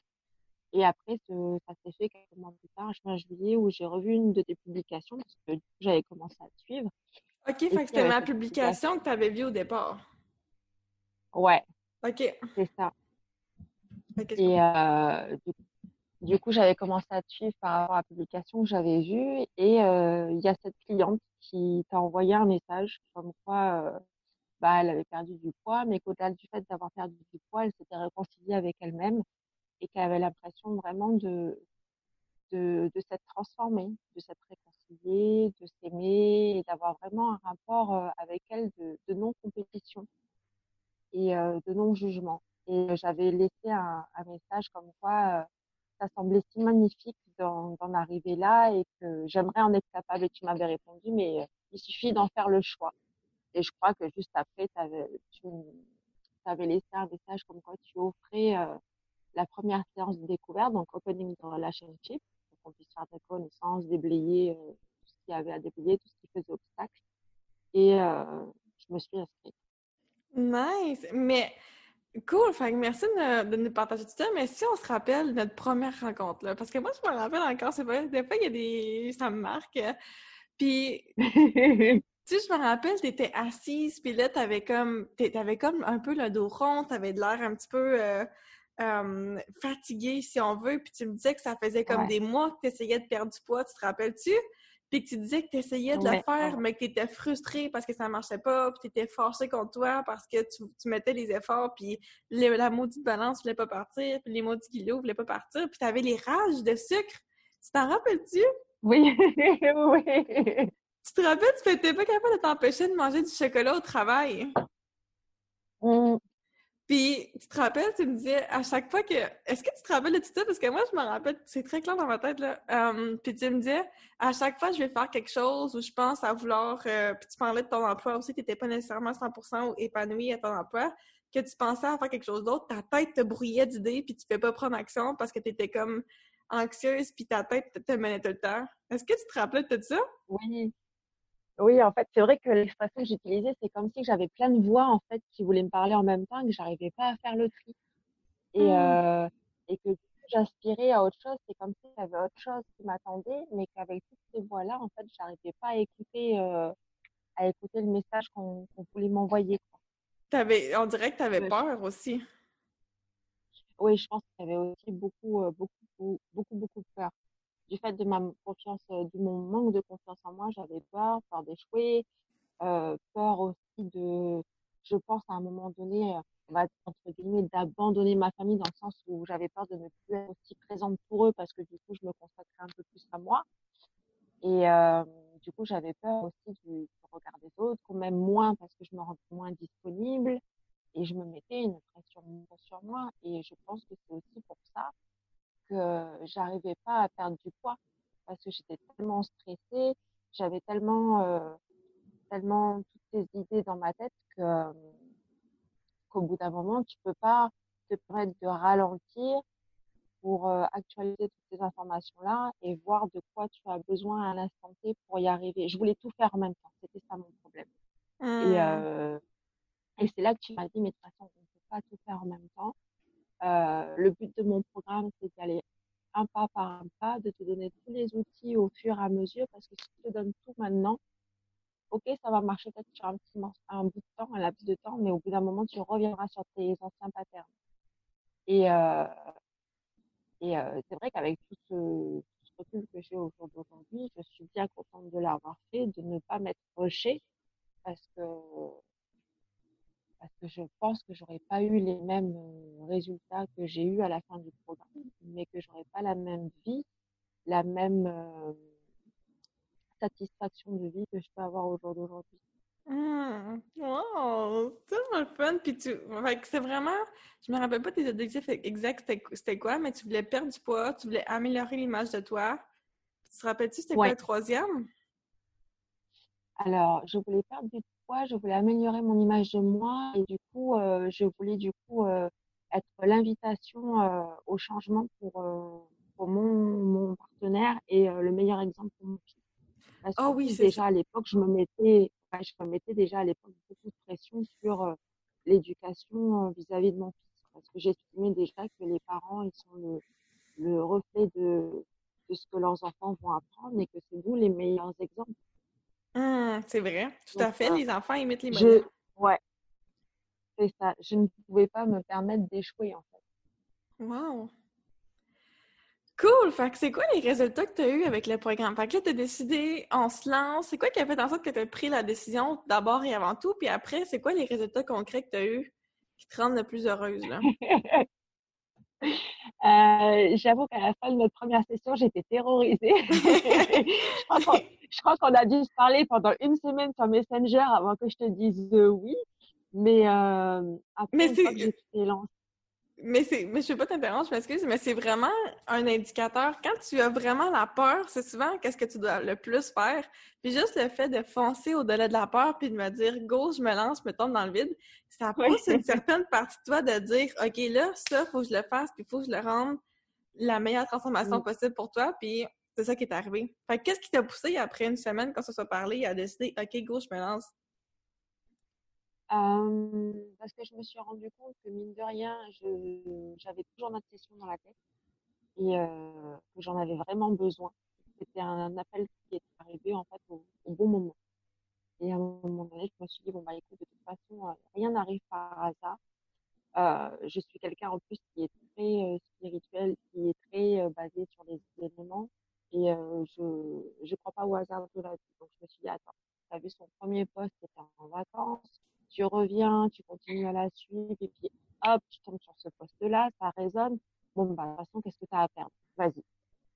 Et après, ce- ça s'est fait quelques mois plus tard, juin, juillet, où j'ai revu une de tes publications parce que du coup, j'avais commencé à te suivre. OK, Et fait que puis c'était ma cette publication que tu avais vue au départ. Ouais, OK. c'est ça. Que- Et euh, du, du coup, j'avais commencé à te suivre par rapport à la publication que j'avais vue. Et euh, il y a cette cliente qui t'a envoyé un message comme quoi euh, bah, elle avait perdu du poids, mais qu'au-delà du fait d'avoir perdu du poids, elle s'était réconciliée avec elle-même et qu'elle avait l'impression vraiment de, de, de s'être transformée, de s'être réconciliée, de s'aimer et d'avoir vraiment un rapport avec elle de, de non-compétition et euh, de non-jugement. Et j'avais laissé un, message comme quoi euh, ça semblait si magnifique d'en arriver là et que j'aimerais en être capable. Et tu m'avais répondu, mais euh, il suffit d'en faire le choix. Et je crois que juste après, tu avais laissé un message comme quoi tu offrais euh, la première séance de découverte, donc opening de relationship, pour qu'on puisse faire des connaissances, déblayer euh, tout ce qu'il y avait à déblayer, tout ce qui faisait obstacle. Et euh, je me suis inscrite. Nice! Mais cool! Fait que merci de, de nous partager tout ça. Mais si on se rappelle notre première rencontre, là, parce que moi, je me rappelle encore, c'est vrai, des fois, il y a des... ça me marque. Puis, (laughs) tu sais, je me rappelle, t'étais assise, puis là, t'avais comme, t'a- t'avais comme un peu le dos rond, t'avais de l'air un petit peu euh, euh, fatiguée, si on veut, puis tu me disais que ça faisait comme Ouais. des mois que t'essayais de perdre du poids, tu te rappelles-tu? Puis que tu disais que t'essayais de le faire, mais que t'étais frustrée parce que ça marchait pas, puis t'étais fâchée contre toi parce que tu, tu mettais les efforts, puis le- la maudite balance voulait pas partir, puis les maudits kilos voulaient pas partir, puis t'avais les rages de sucre. Tu t'en rappelles-tu? Oui, (laughs) oui. Tu te rappelles, tu n'étais pas capable de t'empêcher de manger du chocolat au travail. Mmh. Puis, tu te rappelles, tu me disais à chaque fois que. Est-ce que tu te rappelles de tout ça? Parce que moi, je me rappelle, c'est très clair dans ma tête, là. Euh, puis tu me disais, à chaque fois, je vais faire quelque chose où je pense à vouloir. Euh, puis tu parlais de ton emploi aussi, tu n'étais pas nécessairement 100% épanoui à ton emploi, que tu pensais à faire quelque chose d'autre, ta tête te brouillait d'idées, puis tu ne fais pas prendre action parce que tu étais comme anxieuse, puis ta tête te menait tout le temps. Est-ce que tu te rappelles de tout ça? Oui. Oui, en fait, c'est vrai que l'expression que j'utilisais, c'est comme si j'avais plein de voix, en fait, qui voulaient me parler en même temps, que j'arrivais pas à faire le tri. Et, mmh. euh, et que j'aspirais à autre chose, c'est comme si j'avais autre chose qui m'attendait, mais qu'avec toutes ces voix-là, en fait, j'arrivais pas à écouter, euh, à écouter le message qu'on voulait m'envoyer. T'avais, on dirait que tu avais peur aussi. Oui, je pense qu'il y avait aussi beaucoup, euh, beaucoup, beaucoup, beaucoup de peur du fait de ma confiance, de mon manque de confiance en moi, j'avais peur, peur d'échouer, euh, peur aussi de, je pense à un moment donné, on va entre guillemets, d'abandonner ma famille dans le sens où j'avais peur de ne plus être aussi présente pour eux parce que du coup, je me consacrais un peu plus à moi. Et euh, du coup, j'avais peur aussi du, regard des autres, ou même moins parce que je me rendais moins disponible et je me mettais une pression sur moi. Et je pense que c'est aussi pour ça que j'arrivais pas à perdre du poids parce que j'étais tellement stressée, j'avais tellement, euh, tellement toutes ces idées dans ma tête que qu'au bout d'un moment, tu peux pas te permettre de ralentir pour euh, actualiser toutes ces informations-là et voir de quoi tu as besoin à l'instant T pour y arriver. Je voulais tout faire en même temps, c'était ça mon problème. Et, mmh. euh, et c'est là que tu m'as dit, mais de toute façon, on ne peut pas tout faire en même temps. Euh, le but de mon programme, c'est d'aller un pas par un pas, de te donner tous les outils au fur et à mesure, parce que si tu te donnes tout maintenant, ok, ça va marcher peut-être sur un petit bout de temps, un laps de temps, mais au bout d'un moment, tu reviendras sur tes anciens patterns. Et, euh, euh, c'est vrai qu'avec tout ce, ce, recul que j'ai au jour d'aujourd'hui, je suis bien contente de l'avoir fait, de ne pas m'être rushée, parce que parce que je pense que j'aurais pas eu les mêmes euh, résultats que j'ai eu à la fin du programme, mais que j'aurais pas la même vie, la même euh, satisfaction de vie que je peux avoir au jour d'aujourd'hui. Mmh. Wow! C'est tellement fun! Puis tu... c'est vraiment... Je me rappelle pas tes objectifs exacts, c'était quoi, mais tu voulais perdre du poids, tu voulais améliorer l'image de toi. Tu te rappelles-tu c'était quoi le troisième? Alors, je voulais perdre du je voulais améliorer mon image de moi et du coup, euh, je voulais du coup euh, être l'invitation euh, au changement pour, pour mon, mon, partenaire et le meilleur exemple pour mon fils. Parce oh oui, déjà à l'époque, je me mettais, je me mettais déjà à l'époque beaucoup de pression sur l'éducation vis-à-vis de mon fils. Parce que j'estimais déjà que les parents ils sont le, le reflet de, de ce que leurs enfants vont apprendre et que c'est nous les meilleurs exemples Mmh, c'est vrai, tout à fait. Les enfants imitent les modèles. Ouais, c'est ça. Je ne pouvais pas me permettre d'échouer, en fait. Wow! Cool! Fait que c'est quoi les résultats que tu as eus avec le programme? Fait que là, tu as décidé, on se lance. C'est quoi qui a fait en sorte que tu as pris la décision d'abord et avant tout? Puis après, c'est quoi les résultats concrets que tu as eus qui te rendent le plus heureuse, là? (laughs) Euh, j'avoue qu'à la fin de notre première session, j'étais terrorisée. (laughs) je crois qu'on a dû se parler pendant une semaine sur Messenger avant que je te dise oui. Mais euh, après, mais une mais c'est, mais je ne vais pas t'interrompre, je m'excuse, mais c'est vraiment un indicateur. Quand tu as vraiment la peur, c'est souvent qu'est-ce que tu dois le plus faire. Puis juste le fait de foncer au-delà de la peur, puis de me dire go, je me lance, je me tombe dans le vide, ça pousse une (laughs) certaine partie de toi de dire ok là, ça faut que je le fasse, puis faut que je le rende la meilleure transformation possible pour toi. Puis c'est ça qui est arrivé. Qu'est-ce qui t'a poussé après une semaine quand ça soit parlé à décider ok go, je me lance? Parce que je me suis rendu compte que mine de rien, j'avais toujours notre session dans la tête et euh, que j'en avais vraiment besoin. C'était un appel qui est arrivé en fait au, bon moment. Et à un moment donné, je me suis dit bon bah écoute, de toute façon, euh, rien n'arrive par hasard. Euh, je suis quelqu'un en plus qui est très spirituel, qui est très basé sur les éléments et je je crois pas au hasard de la vie. Donc je me suis dit attends, tu as vu son premier poste, c'était en vacances tu reviens, tu continues à la suivre, et puis hop, tu tombes sur ce poste-là, ça résonne. Bon, bah, de toute façon, qu'est-ce que tu as à perdre? Vas-y.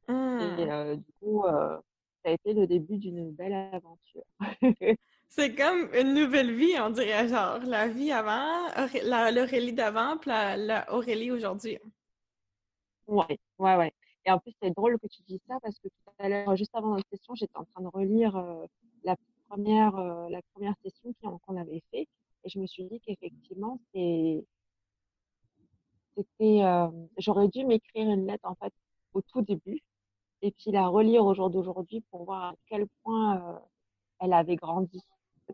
Et euh, du coup, euh, ça a été le début d'une belle aventure. (laughs) C'est comme une nouvelle vie, on dirait, genre la vie avant, l'Aurélie d'avant, puis l'Aurélie aujourd'hui. Ouais, ouais, ouais. Et en plus, c'est drôle que tu dis ça parce que tout à l'heure, juste avant notre session, j'étais en train de relire euh, la première, euh, la première session qu'on avait fait, et je me suis dit qu'effectivement, c'est, c'était, euh, j'aurais dû m'écrire une lettre en fait au tout début, et puis la relire au jour d'aujourd'hui pour voir à quel point elle avait grandi.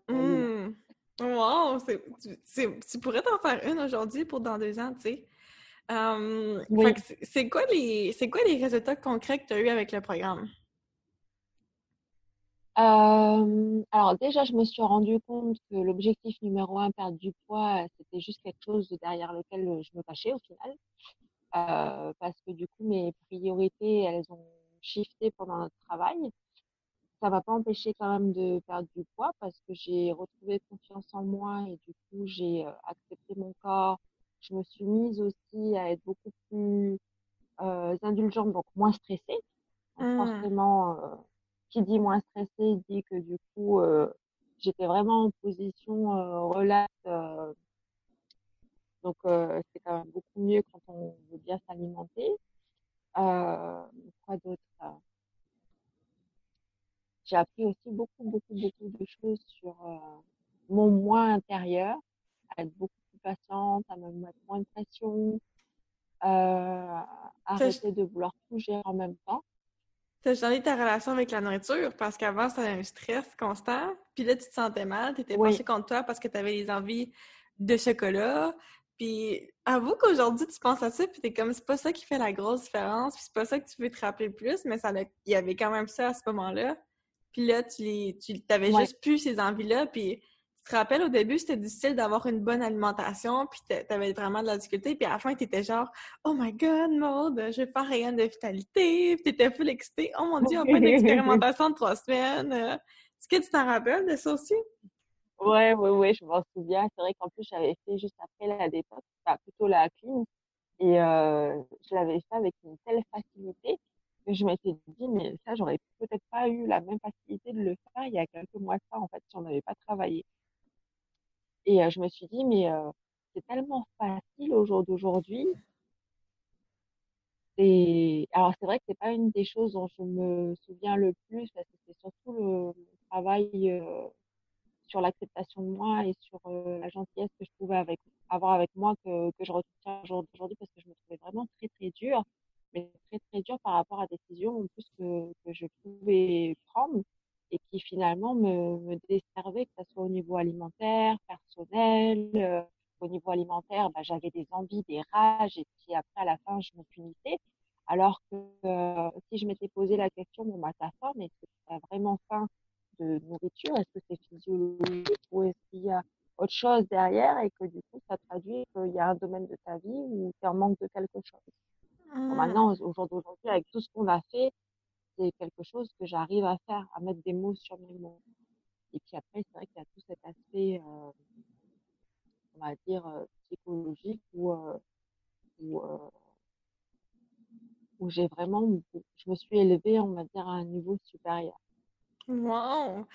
Mmh. Wow! tu pourrais t'en faire une aujourd'hui pour dans deux ans, tu sais? C'est quoi, les, quoi les résultats concrets que tu as eu avec le programme? alors déjà, je me suis rendu compte que l'objectif numéro un, perdre du poids, c'était juste quelque chose derrière lequel je me cachais au final. parce que du coup, mes priorités, elles ont shifté pendant notre travail ça m'a pas empêché quand même de perdre du poids parce que j'ai retrouvé confiance en moi et du coup j'ai euh, accepté mon corps. Je me suis mise aussi à être beaucoup plus euh, indulgente, donc moins stressée. Mmh. Forcément, euh, qui dit moins stressée dit que du coup euh, j'étais vraiment en position relaxe. donc c'est quand même beaucoup mieux quand on veut bien s'alimenter. quoi d'autre j'ai appris aussi beaucoup, beaucoup, beaucoup de choses sur mon moi intérieur, à être beaucoup plus patiente, à me mettre moins de pression, euh, arrêter de vouloir tout gérer en même temps. as changé ta relation avec la nourriture parce qu'avant, c'était un stress constant. Puis là, tu te sentais mal, tu étais oui. contre toi parce que tu avais des envies de chocolat. Puis avoue qu'aujourd'hui, tu penses à ça, puis t'es comme, c'est pas ça qui fait la grosse différence, puis c'est pas ça que tu veux te rappeler plus, mais ça il y avait quand même ça à ce moment-là. Puis là, tu, tu avais juste plus ces envies-là. Puis te rappelles, au début, c'était difficile d'avoir une bonne alimentation. Puis tu avais vraiment de la difficulté. Puis à la fin, tu étais genre, oh my god, Maud, je vais faire rien de vitalité. Puis tu étais full excitée. Oh mon dieu, on fait une expérimentation de trois semaines. Est-ce que tu t'en rappelles de ça aussi? Ouais, ouais, ouais, je m'en souviens. C'est vrai qu'en plus, j'avais fait juste après la détox, enfin, plutôt la clean. Et euh, je l'avais fait avec une telle facilité je m'étais dit, mais ça, j'aurais peut-être pas eu la même facilité de le faire il y a quelques mois de ça, en fait, si on n'avait pas travaillé. Et je me suis dit, mais c'est tellement facile au jour d'aujourd'hui. Alors, c'est vrai que c'est pas une des choses dont je me souviens le plus, parce que c'est surtout le, travail sur l'acceptation de moi et sur la gentillesse que je pouvais avoir avec moi que, je retiens aujourd'hui, parce que je me trouvais vraiment très, très dure mais très très dur par rapport à des décisions en plus que je pouvais prendre et qui finalement me, me desservaient, que ce soit au niveau alimentaire, personnel. Euh, au niveau alimentaire, bah, j'avais des envies, des rages, et puis après, à la fin, je me punissais. Alors que euh, si je m'étais posé la question, bon, bah, ta faim, est-ce que tu as vraiment faim de nourriture? Est-ce que c'est physiologique ou est-ce qu'il y a autre chose derrière et que du coup, ça traduit qu'il y a un domaine de ta vie où tu es en manque de quelque chose? Mmh. maintenant, au jour d'aujourd'hui, avec tout ce qu'on a fait, c'est quelque chose que j'arrive à faire, à mettre des mots sur mes mots. Et puis après, c'est vrai qu'il y a tout cet aspect, euh, on va dire, euh, psychologique où, euh, où, j'ai vraiment, je me suis élevée, on va dire, à un niveau supérieur. Wow!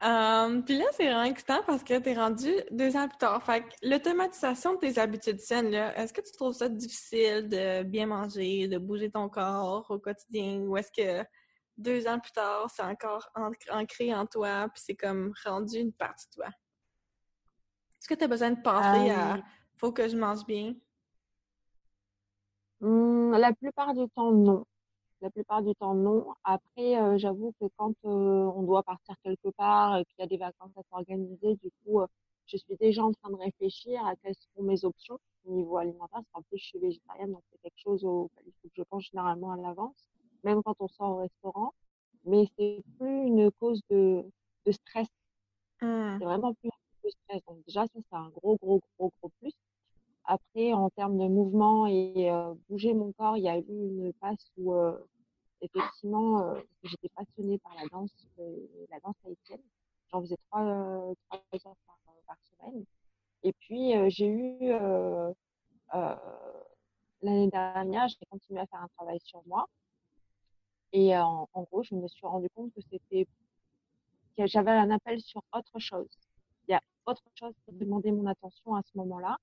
Puis là, c'est vraiment excitant parce que tu es rendu deux ans plus tard. Fait l'automatisation de tes habitudes saines, est-ce que tu trouves ça difficile de bien manger, de bouger ton corps au quotidien? Ou est-ce que deux ans plus tard, c'est encore ancré en toi puis c'est comme rendu une partie de toi? Est-ce que tu as besoin de penser à euh. faut que je mange bien? Mmh, la plupart du temps, non. La plupart du temps, non. Après, euh, j'avoue que quand euh, on doit partir quelque part et qu'il y a des vacances à s'organiser, du coup, euh, je suis déjà en train de réfléchir à quelles sont mes options au niveau alimentaire. Parce qu'en plus, je suis végétarienne, donc c'est quelque chose auquel il faut que je pense généralement à l'avance, même quand on sort au restaurant. Mais c'est plus une cause de, de stress. Mmh. C'est vraiment plus de stress. Donc déjà, ça, c'est un gros, gros, gros, gros plus. Après, en termes de mouvement et euh, bouger mon corps, il y a eu une passe où euh, effectivement, euh, j'étais passionnée par la danse, la danse haïtienne. J'en faisais trois, trois heures par, par, semaine. Et puis, j'ai eu l'année dernière, j'ai continué à faire un travail sur moi. Et en, en gros, je me suis rendu compte que c'était que j'avais un appel sur autre chose. Il y a autre chose qui demandait mon attention à ce moment-là.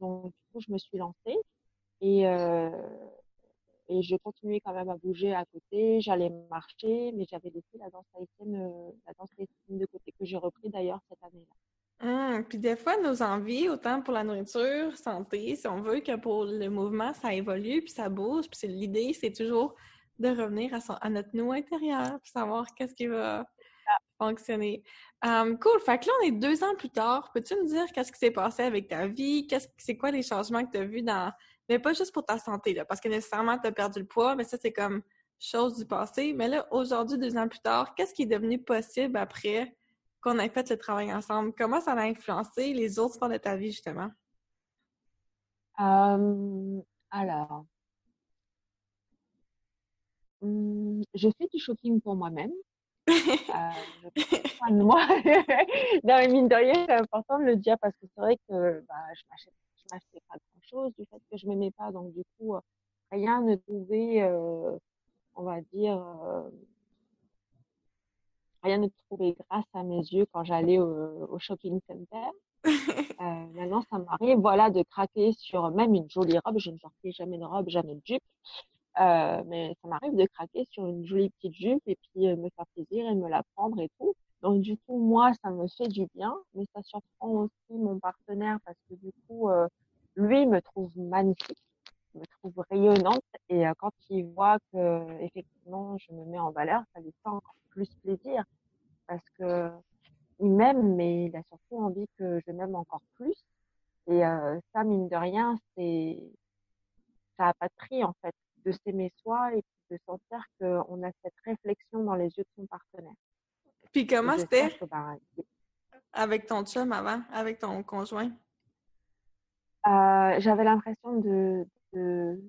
Donc, du coup, je me suis lancée et, euh, et je continuais quand même à bouger à côté. J'allais marcher, mais j'avais laissé la danse haïtienne, la danse haïtienne de côté, que j'ai repris d'ailleurs cette année-là. Hum, puis des fois, nos envies, autant pour la nourriture, santé, si on veut, que pour le mouvement, ça évolue, puis ça bouge. Puis l'idée, c'est toujours de revenir à, son, à notre nous intérieur, puis savoir qu'est-ce qui va fonctionner. Um, cool. Fait que là, on est deux ans plus tard. Peux-tu me dire qu'est-ce qui s'est passé avec ta vie? Qu'est-ce, c'est quoi les changements que tu as vus dans. Mais pas juste pour ta santé, là, parce que nécessairement, tu as perdu le poids, mais ça, c'est comme chose du passé. Mais là, aujourd'hui, deux ans plus tard, qu'est-ce qui est devenu possible après qu'on ait fait le travail ensemble? Comment ça a influencé les autres sports de ta vie, justement? Alors, hum, je fais du shopping pour moi-même. Euh, je (laughs) de moi. (laughs) non, mais mine de rien, c'est important de le dire parce que c'est vrai que bah, je m'achète, je m'achetais pas grand chose du fait que je m'aimais pas. Donc, du coup, rien ne pouvait, euh, on va dire, euh, rien ne trouvait grâce à mes yeux quand j'allais au, au shopping center. (laughs) Euh, maintenant, ça m'arrive, voilà, de craquer sur même une jolie robe. Je ne portais jamais de robe, jamais de jupe. Euh, mais ça m'arrive de craquer sur une jolie petite jupe et puis euh, me faire plaisir et me la prendre et tout. Donc du coup, moi, ça me fait du bien, mais ça surprend aussi mon partenaire parce que du coup, euh, lui me trouve magnifique, me trouve rayonnante et euh, quand il voit que effectivement je me mets en valeur, ça lui fait encore plus plaisir parce que il m'aime, mais il a surtout envie que je m'aime encore plus. Et ça, mine de rien, c'est ça a pas de prix en fait de s'aimer soi et de sentir qu'on a cette réflexion dans les yeux de son partenaire. Puis comment c'était? bah, avec ton chum avant, avec ton conjoint? Euh, J'avais l'impression de de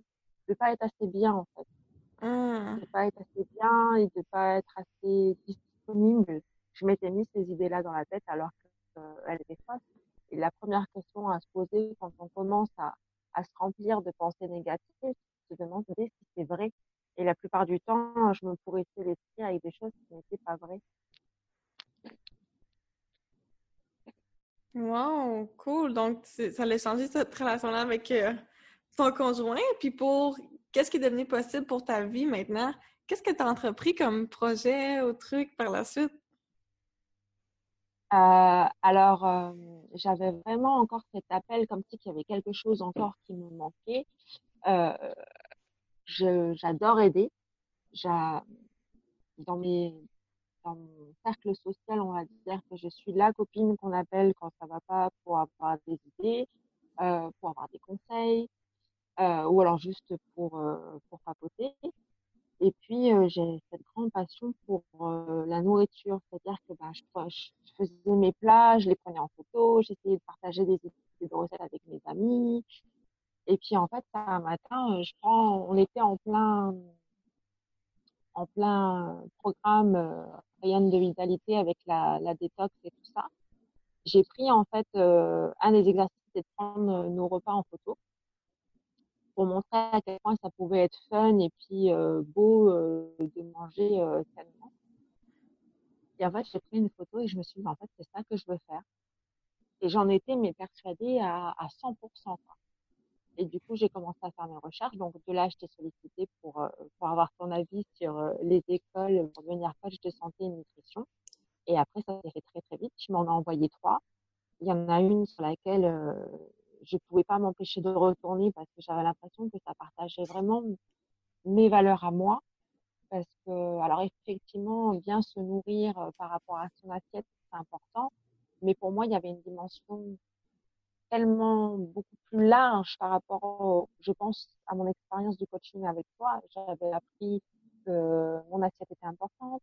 de pas être assez bien en fait, mmh. de pas être assez bien et de pas être assez disponible. Je m'étais mis ces idées-là dans la tête alors qu'elles étaient fausses. Et la première question à se poser quand on commence à, à se remplir de pensées négatives, demander si c'est vrai. Et la plupart du temps, je me pourrissais l'esprit avec des choses qui n'étaient pas vraies. Wow, cool. Donc, ça allait changer cette relation-là avec euh, ton conjoint. Puis pour qu'est-ce qui est devenu possible pour ta vie maintenant? Qu'est-ce que tu as entrepris comme projet ou truc par la suite? Euh, alors, euh, j'avais vraiment encore cet appel comme si il y avait quelque chose encore qui me manquait. Euh, j'adore aider. Dans, mes, dans mon cercle social, on va dire que je suis la copine qu'on appelle quand ça va pas pour avoir des idées, euh, pour avoir des conseils, euh, ou alors juste pour, euh, pour papoter. Et puis, euh, j'ai cette grande passion pour euh, la nourriture, c'est-à-dire que bah, je, je, faisais mes plats, je les prenais en photo, j'essayais de partager des idées de recettes avec mes amis, et puis en fait, un matin, euh, je prends, on était en plein, en plein programme euh, de vitalité avec la, la détox et tout ça. J'ai pris en fait euh, un des exercices, c'est de prendre nos repas en photo pour montrer à quel point ça pouvait être fun et puis euh, beau euh, de manger euh, sainement. Et en fait, j'ai pris une photo et je me suis dit, en fait, c'est ça que je veux faire. Et j'en étais mais persuadée à, à 100%. Quoi. Et du coup, j'ai commencé à faire mes recherches. Donc, de là, je t'ai sollicité pour, euh, pour avoir ton avis sur euh, les écoles pour devenir coach de santé et nutrition. Et après, ça s'est fait très, très vite. Je m'en ai envoyé trois. Il y en a une sur laquelle euh, je pouvais pas m'empêcher de retourner parce que j'avais l'impression que ça partageait vraiment mes valeurs à moi. Parce que, alors effectivement, bien se nourrir par rapport à son assiette, c'est important. Mais pour moi, il y avait une dimension tellement beaucoup plus large par rapport, je pense, à mon expérience du coaching avec toi. J'avais appris que mon assiette était importante,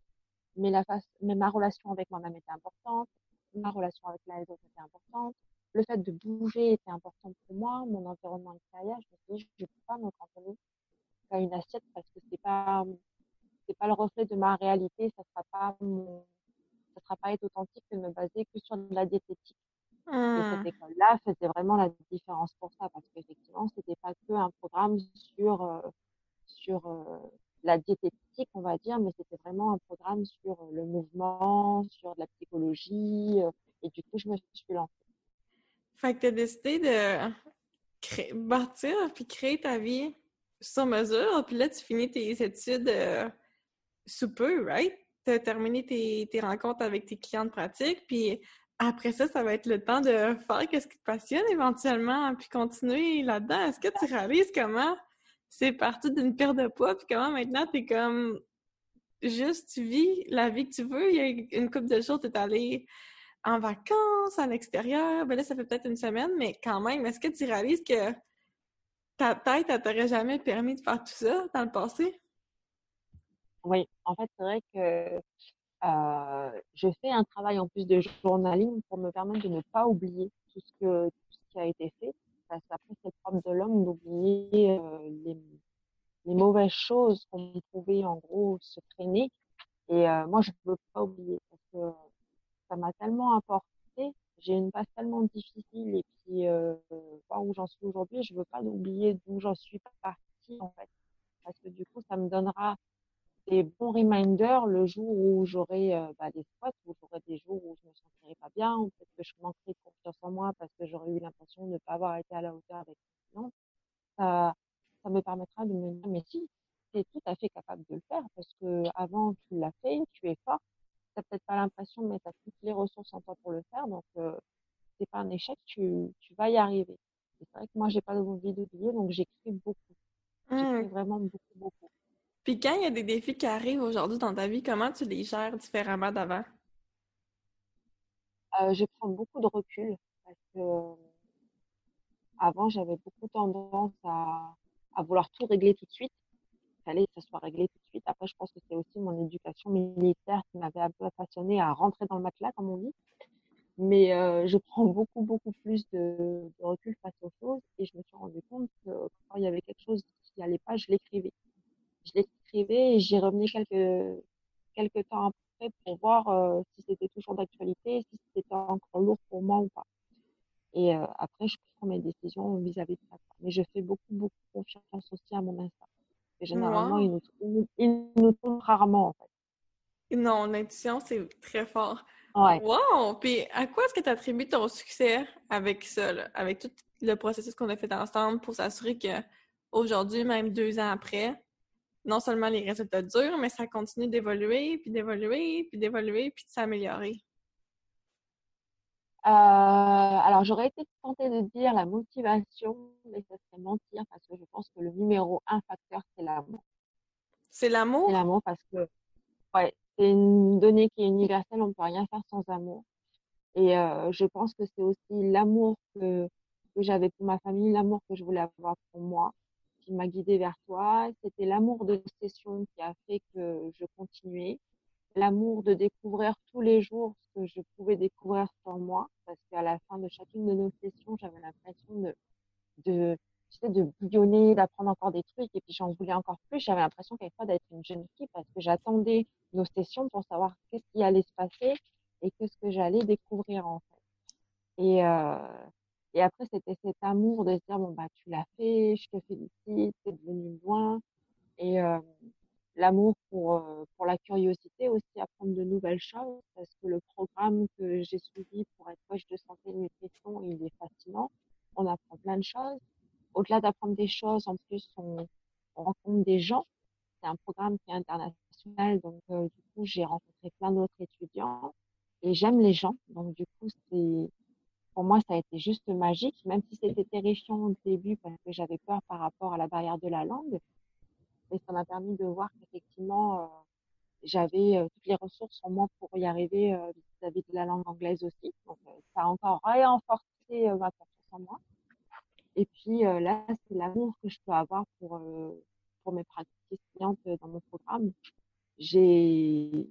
mais, la ma relation avec moi-même était importante, ma relation avec les autres était importante, le fait de bouger était important pour moi, mon environnement extérieur. Je me suis dit, je ne peux pas me cantonner à une assiette parce que c'est pas pas le reflet de ma réalité, ça sera sera pas être authentique de me baser que sur de la diététique. Et cette Mmh. école-là faisait vraiment la différence pour ça, parce qu'effectivement, c'était pas que un programme sur, euh, sur euh, la diététique, on va dire, mais c'était vraiment un programme sur le mouvement, sur de la psychologie. et du coup, je me suis lancée. Fait que tu as décidé de créer, bâtir puis créer ta vie sur mesure. Puis là, tu finis tes études euh, sous peu, right? Tu as terminé tes, tes, rencontres avec tes clients de pratique. Puis après ça, ça va être le temps de faire ce qui te passionne éventuellement, puis continuer là-dedans. Est-ce que tu réalises comment c'est parti d'une perte de poids, puis comment maintenant tu es comme juste, tu vis la vie que tu veux? Il y a une couple de jours, tu es allé en vacances, à l'extérieur. Ben là, ça fait peut-être une semaine, mais quand même, est-ce que tu réalises que ta tête, elle t'aurait jamais permis de faire tout ça dans le passé? Oui, en fait, c'est vrai que je fais un travail en plus de journaling pour me permettre de ne pas oublier tout ce, que, tout ce qui a été fait. Parce qu'après, c'est propre de l'homme d'oublier euh, les, les, mauvaises choses qu'on pouvait en gros se traîner. Et euh, moi, je ne veux pas oublier parce que ça m'a tellement apporté. J'ai une base tellement difficile et puis euh, voir où j'en suis aujourd'hui, je veux pas oublier d'où j'en suis partie en fait, parce que du coup, ça me donnera des bons reminders le jour où j'aurai euh, bah, des spots, où j'aurai des jours où je me sentirai pas bien, ou peut-être que je manquerai de confiance en moi parce que j'aurais eu l'impression de ne pas avoir été à la hauteur avec non ça, ça me permettra de me dire mais si, tu es tout à fait capable de le faire parce que avant tu l'as fait, tu es fort, t'as peut-être pas l'impression, mais tu as toutes les ressources en toi pour le faire. Donc, euh, c'est pas un échec, tu, tu vas y arriver. C'est vrai que moi, j'ai pas envie d'oublier, donc j'écris beaucoup. J'écris mmh. vraiment beaucoup, beaucoup. Puis quand il y a des défis qui arrivent aujourd'hui dans ta vie, comment tu les gères différemment d'avant? Euh, je prends beaucoup de recul parce que euh, avant, j'avais beaucoup tendance à, vouloir tout régler tout de suite fallait que ça soit réglé tout de suite. Après, je pense que c'est aussi mon éducation militaire qui m'avait un peu passionné à rentrer dans le matelas, comme on dit. Mais euh, je prends beaucoup, beaucoup plus de, de, recul face aux choses et je me suis rendu compte que quand il y avait quelque chose qui n'allait pas, je l'écrivais. Je l'écrivais et j'y revenais quelques, quelques temps après pour voir euh, si c'était toujours d'actualité, si c'était encore lourd pour moi ou pas. Et euh, après, je prends mes décisions vis-à-vis -vis de ça. Mais je fais beaucoup, beaucoup confiance aussi à mon instinct généralement, ils nous, nous trouvent rarement, en fait. Non, l'intuition, c'est très fort. Ouais. Wow! Puis à quoi est-ce que tu attribues ton succès avec ça, avec tout le processus qu'on a fait ensemble pour s'assurer que aujourd'hui, même deux ans après, non seulement les résultats durent, mais ça continue d'évoluer, puis d'évoluer, puis d'évoluer, puis de s'améliorer? Euh, alors, j'aurais été tentée de dire la motivation, mais ça serait mentir parce que je pense que le numéro un facteur, c'est l'amour. C'est l'amour? C'est l'amour parce que, ouais, c'est une donnée qui est universelle, on ne peut rien faire sans amour. Et euh, je pense que c'est aussi l'amour que, que j'avais pour ma famille, l'amour que je voulais avoir pour moi, qui m'a guidée vers toi. C'était l'amour de session qui a fait que je continuais l'amour de découvrir tous les jours ce que je pouvais découvrir sur moi, parce qu'à la fin de chacune de nos sessions, j'avais l'impression de, de, tu sais, de bouillonner, d'apprendre encore des trucs, et puis j'en voulais encore plus. J'avais l'impression quelquefois d'être une jeune fille, parce que j'attendais nos sessions pour savoir qu'est-ce qui allait se passer et qu'est-ce que j'allais découvrir en fait. Et, euh, et après, c'était cet amour de se dire, bon, bah, tu l'as fait, je te félicite, t'es devenu loin. Et, euh, l'amour pour, euh, pour la curiosité aussi, apprendre de nouvelles choses, parce que le programme que j'ai suivi pour être coach de santé et nutrition, il est fascinant. On apprend plein de choses. Au-delà d'apprendre des choses, en plus, on, on rencontre des gens. C'est un programme qui est international, donc euh, du coup, j'ai rencontré plein d'autres étudiants et j'aime les gens. Donc du coup, c'est pour moi, ça a été juste magique, même si c'était terrifiant au début parce que j'avais peur par rapport à la barrière de la langue et ça m'a permis de voir qu'effectivement, euh, j'avais euh, toutes les ressources en moi pour y arriver euh, vis-à-vis de la langue anglaise aussi. Donc, ça a encore renforcé ma confiance en moi. Et puis là, c'est l'amour que je peux avoir pour, pour mes pratiques clientes dans mon programme. J'ai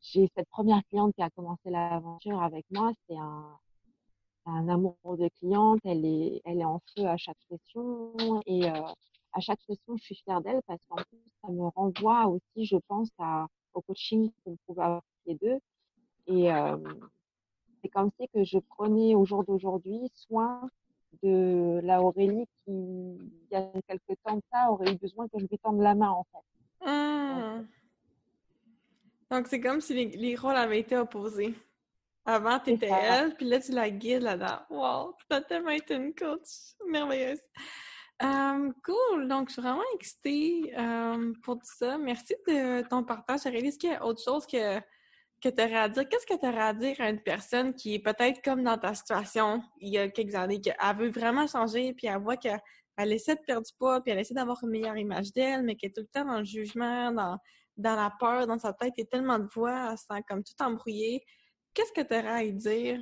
j'ai cette première cliente qui a commencé l'aventure avec moi. C'est un, un amour de cliente. Elle est, elle est en feu à chaque session et à chaque session, je suis fière d'elle parce qu'en plus, ça me renvoie aussi, je pense, à, au coaching qu'on pouvait avoir les deux. Et euh, c'est comme si que je prenais au jour d'aujourd'hui soin de la Aurélie qui, il y a quelques temps de ça, aurait eu besoin que je lui tende la main, en fait. Hmm. Donc, c'est comme si les, rôles avaient été opposés. Avant, t'étais elle, puis là, tu la guides là-dedans. Wow! Tu as tellement été une coach merveilleuse. Um, cool! Donc, je suis vraiment excitée um, pour tout ça. Merci de ton partage. Est-ce qu'il y a autre chose que, que tu aurais à dire? Qu'est-ce que tu aurais à dire à une personne qui est peut-être comme dans ta situation il y a quelques années, qu'elle veut vraiment changer, puis elle voit qu'elle essaie de perdre du poids, puis elle essaie d'avoir une meilleure image d'elle, mais qu'elle est tout le temps dans le jugement, dans, dans la peur, dans sa tête, il y a tellement de voix, elle se sent comme tout embrouillée. Qu'est-ce que tu aurais à y dire?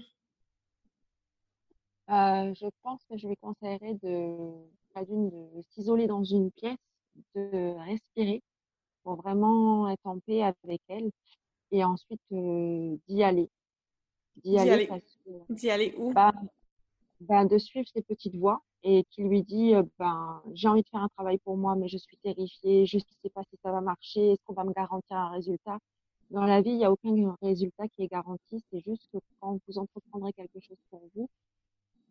Euh, je pense que je lui conseillerais de d'une de s'isoler dans une pièce, de respirer pour vraiment être en paix avec elle et ensuite euh, d'y aller. D'y aller, d'y aller où? ben, ben, de suivre ses petites voix et qui lui dit euh, ben j'ai envie de faire un travail pour moi mais je suis terrifiée, je ne sais pas si ça va marcher, est-ce qu'on va me garantir un résultat? Dans la vie, il n'y a aucun résultat qui est garanti, c'est juste que quand vous entreprendrez quelque chose pour vous,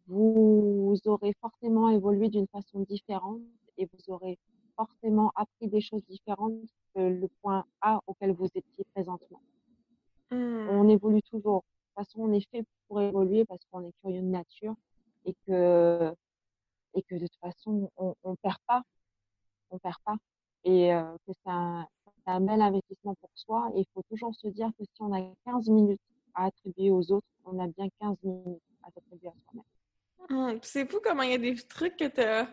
vous aurez forcément évolué d'une façon différente et vous aurez forcément appris des choses différentes que le point A auquel vous étiez présentement. Hmm. On évolue toujours. De toute façon, on est fait pour évoluer parce qu'on est curieux de nature et que, et que de toute façon, on, on perd pas. On perd pas. Et euh, que c'est un, bel investissement pour soi. Et il faut toujours se dire que si on a 15 minutes à attribuer aux autres, on a bien 15 minutes à attribuer à soi-même. Hum, c'est fou comment il y a des trucs que tu as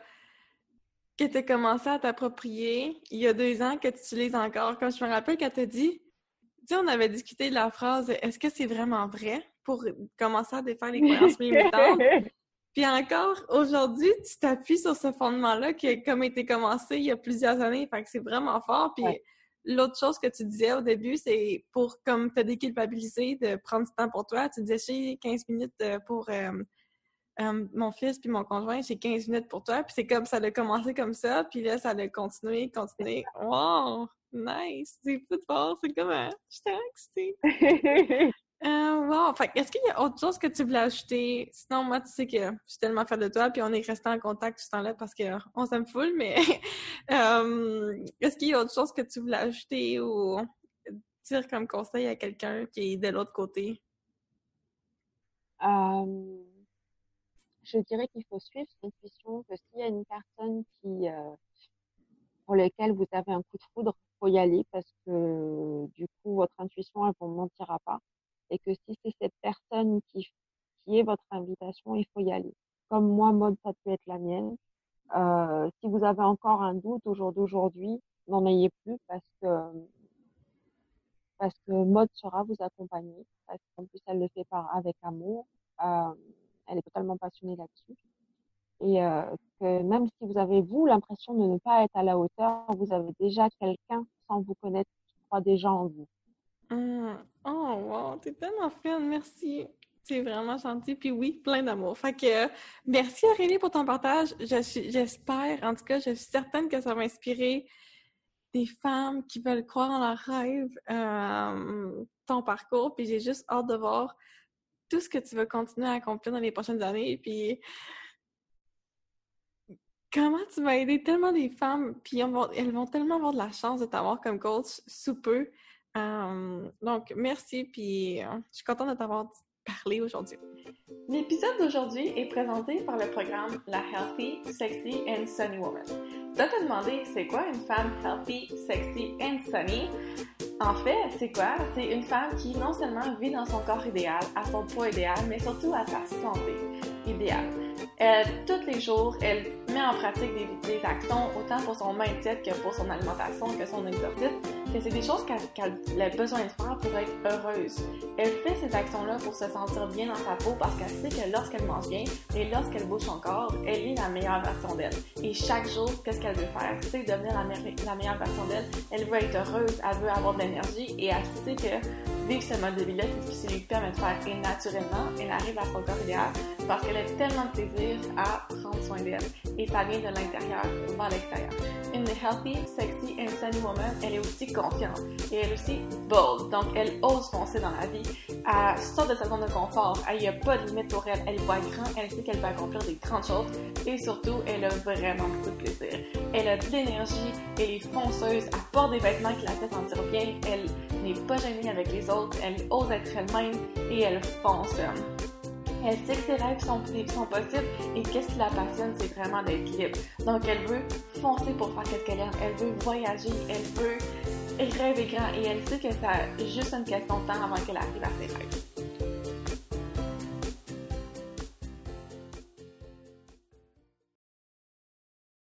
que tu commencé à t'approprier il y a deux ans que tu utilises encore. Comme je me rappelle quand tu dit, tu sais, on avait discuté de la phrase est-ce que c'est vraiment vrai pour commencer à défaire les croyances (laughs) limitantes? Puis encore, aujourd'hui, tu t'appuies sur ce fondement-là qui a comme été commencé il y a plusieurs années. Fait que c'est vraiment fort. Puis l'autre chose que tu disais au début, c'est pour comme te déculpabiliser de prendre du temps pour toi. Tu disais, j'ai 15 minutes euh, pour euh, euh, mon fils puis mon conjoint, j'ai 15 minutes pour toi. Puis c'est comme ça a commencé comme ça, puis là, ça a continué, continué. Wow! Nice! C'est de voir, c'est comme... Euh, j'étais excitée! (laughs) euh, wow! Fait est-ce qu'il y a autre chose que tu voulais ajouter? Sinon, moi, tu sais que je suis tellement fière de toi, puis on est resté en contact tout ce temps-là parce qu'on s'aime full, mais (laughs) euh, est-ce qu'il y a autre chose que tu voulais ajouter ou dire comme conseil à quelqu'un qui est de l'autre côté? je dirais qu'il faut suivre son intuition, que s'il y a une personne qui, euh, pour laquelle vous avez un coup de foudre, faut y aller parce que du coup, votre intuition, elle vous mentira pas. Et que si c'est cette personne qui, qui est votre invitation, il faut y aller. Comme moi, mode, ça peut être la mienne. Euh, si vous avez encore un doute au jour d'aujourd'hui, n'en ayez plus parce que parce que mode sera vous accompagner parce qu'en plus elle le fait par avec amour. Euh, elle est totalement passionnée là-dessus. Et euh, que même si vous avez, vous, l'impression de ne pas être à la hauteur, vous avez déjà quelqu'un, sans vous connaître, qui croit déjà en vous. Mmh. Oh, wow, t'es tellement fine, merci. C'est vraiment gentil. Puis oui, plein d'amour. Fait que merci Aurélie pour ton partage. J'espère, en tout cas, je suis certaine que ça va inspirer des femmes qui veulent croire en leur rêve, euh, ton parcours. Puis j'ai juste hâte de voir tout ce que tu vas continuer à accomplir dans les prochaines années. Puis comment tu vas aider tellement des femmes, puis elles vont tellement avoir de la chance de t'avoir comme coach sous peu. Donc, merci, puis euh, je suis contente de t'avoir parlé aujourd'hui. L'épisode d'aujourd'hui est présenté par le programme La Healthy, Sexy and Sunny Woman. Tu te demander, c'est quoi une femme healthy, sexy and sunny? En fait, c'est quoi? C'est une femme qui non seulement vit dans son corps idéal, à son poids idéal, mais surtout à sa santé idéale. Elle, tous les jours, elle met en pratique des, actions autant pour son mindset que pour son alimentation, que son exercice, que c'est des choses qu'elle a besoin de faire pour être heureuse. Elle fait ces actions-là pour se sentir bien dans sa peau parce qu'elle sait que lorsqu'elle mange bien et lorsqu'elle bouge son corps, elle est la meilleure version d'elle. Et chaque jour, qu'est-ce qu'elle veut faire? C'est devenir la, la meilleure version d'elle. Elle veut être heureuse, elle veut avoir de l'énergie et elle sait que vivre ce mode de vie-là, c'est ce qui lui permet de faire. Et naturellement, elle arrive à son corps idéal parce qu'elle a tellement de à prendre soin d'elle. Et ça vient de l'intérieur vers l'extérieur. Une healthy, sexy and sunny woman, elle est aussi confiance. Et elle aussi bold, donc elle ose foncer dans la vie. Elle sort de sa zone de confort. Il n'y a pas de limite pour elle. Elle voit grand, elle sait qu'elle peut accomplir des grandes choses et surtout, elle a vraiment beaucoup de plaisir. Elle a de l'énergie, elle est fonceuse, elle porte des vêtements qui la fait sentir bien, elle n'est pas gênée avec les autres, elle ose être elle-même et elle fonctionne. Elle sait que ses rêves sont, possibles et qu'est-ce qui la passionne, c'est vraiment d'être libre. Donc, elle veut foncer pour faire ce qu'elle aime. Elle veut voyager, elle veut rêver grand et elle sait que c'est juste une question de temps avant qu'elle arrive à ses rêves.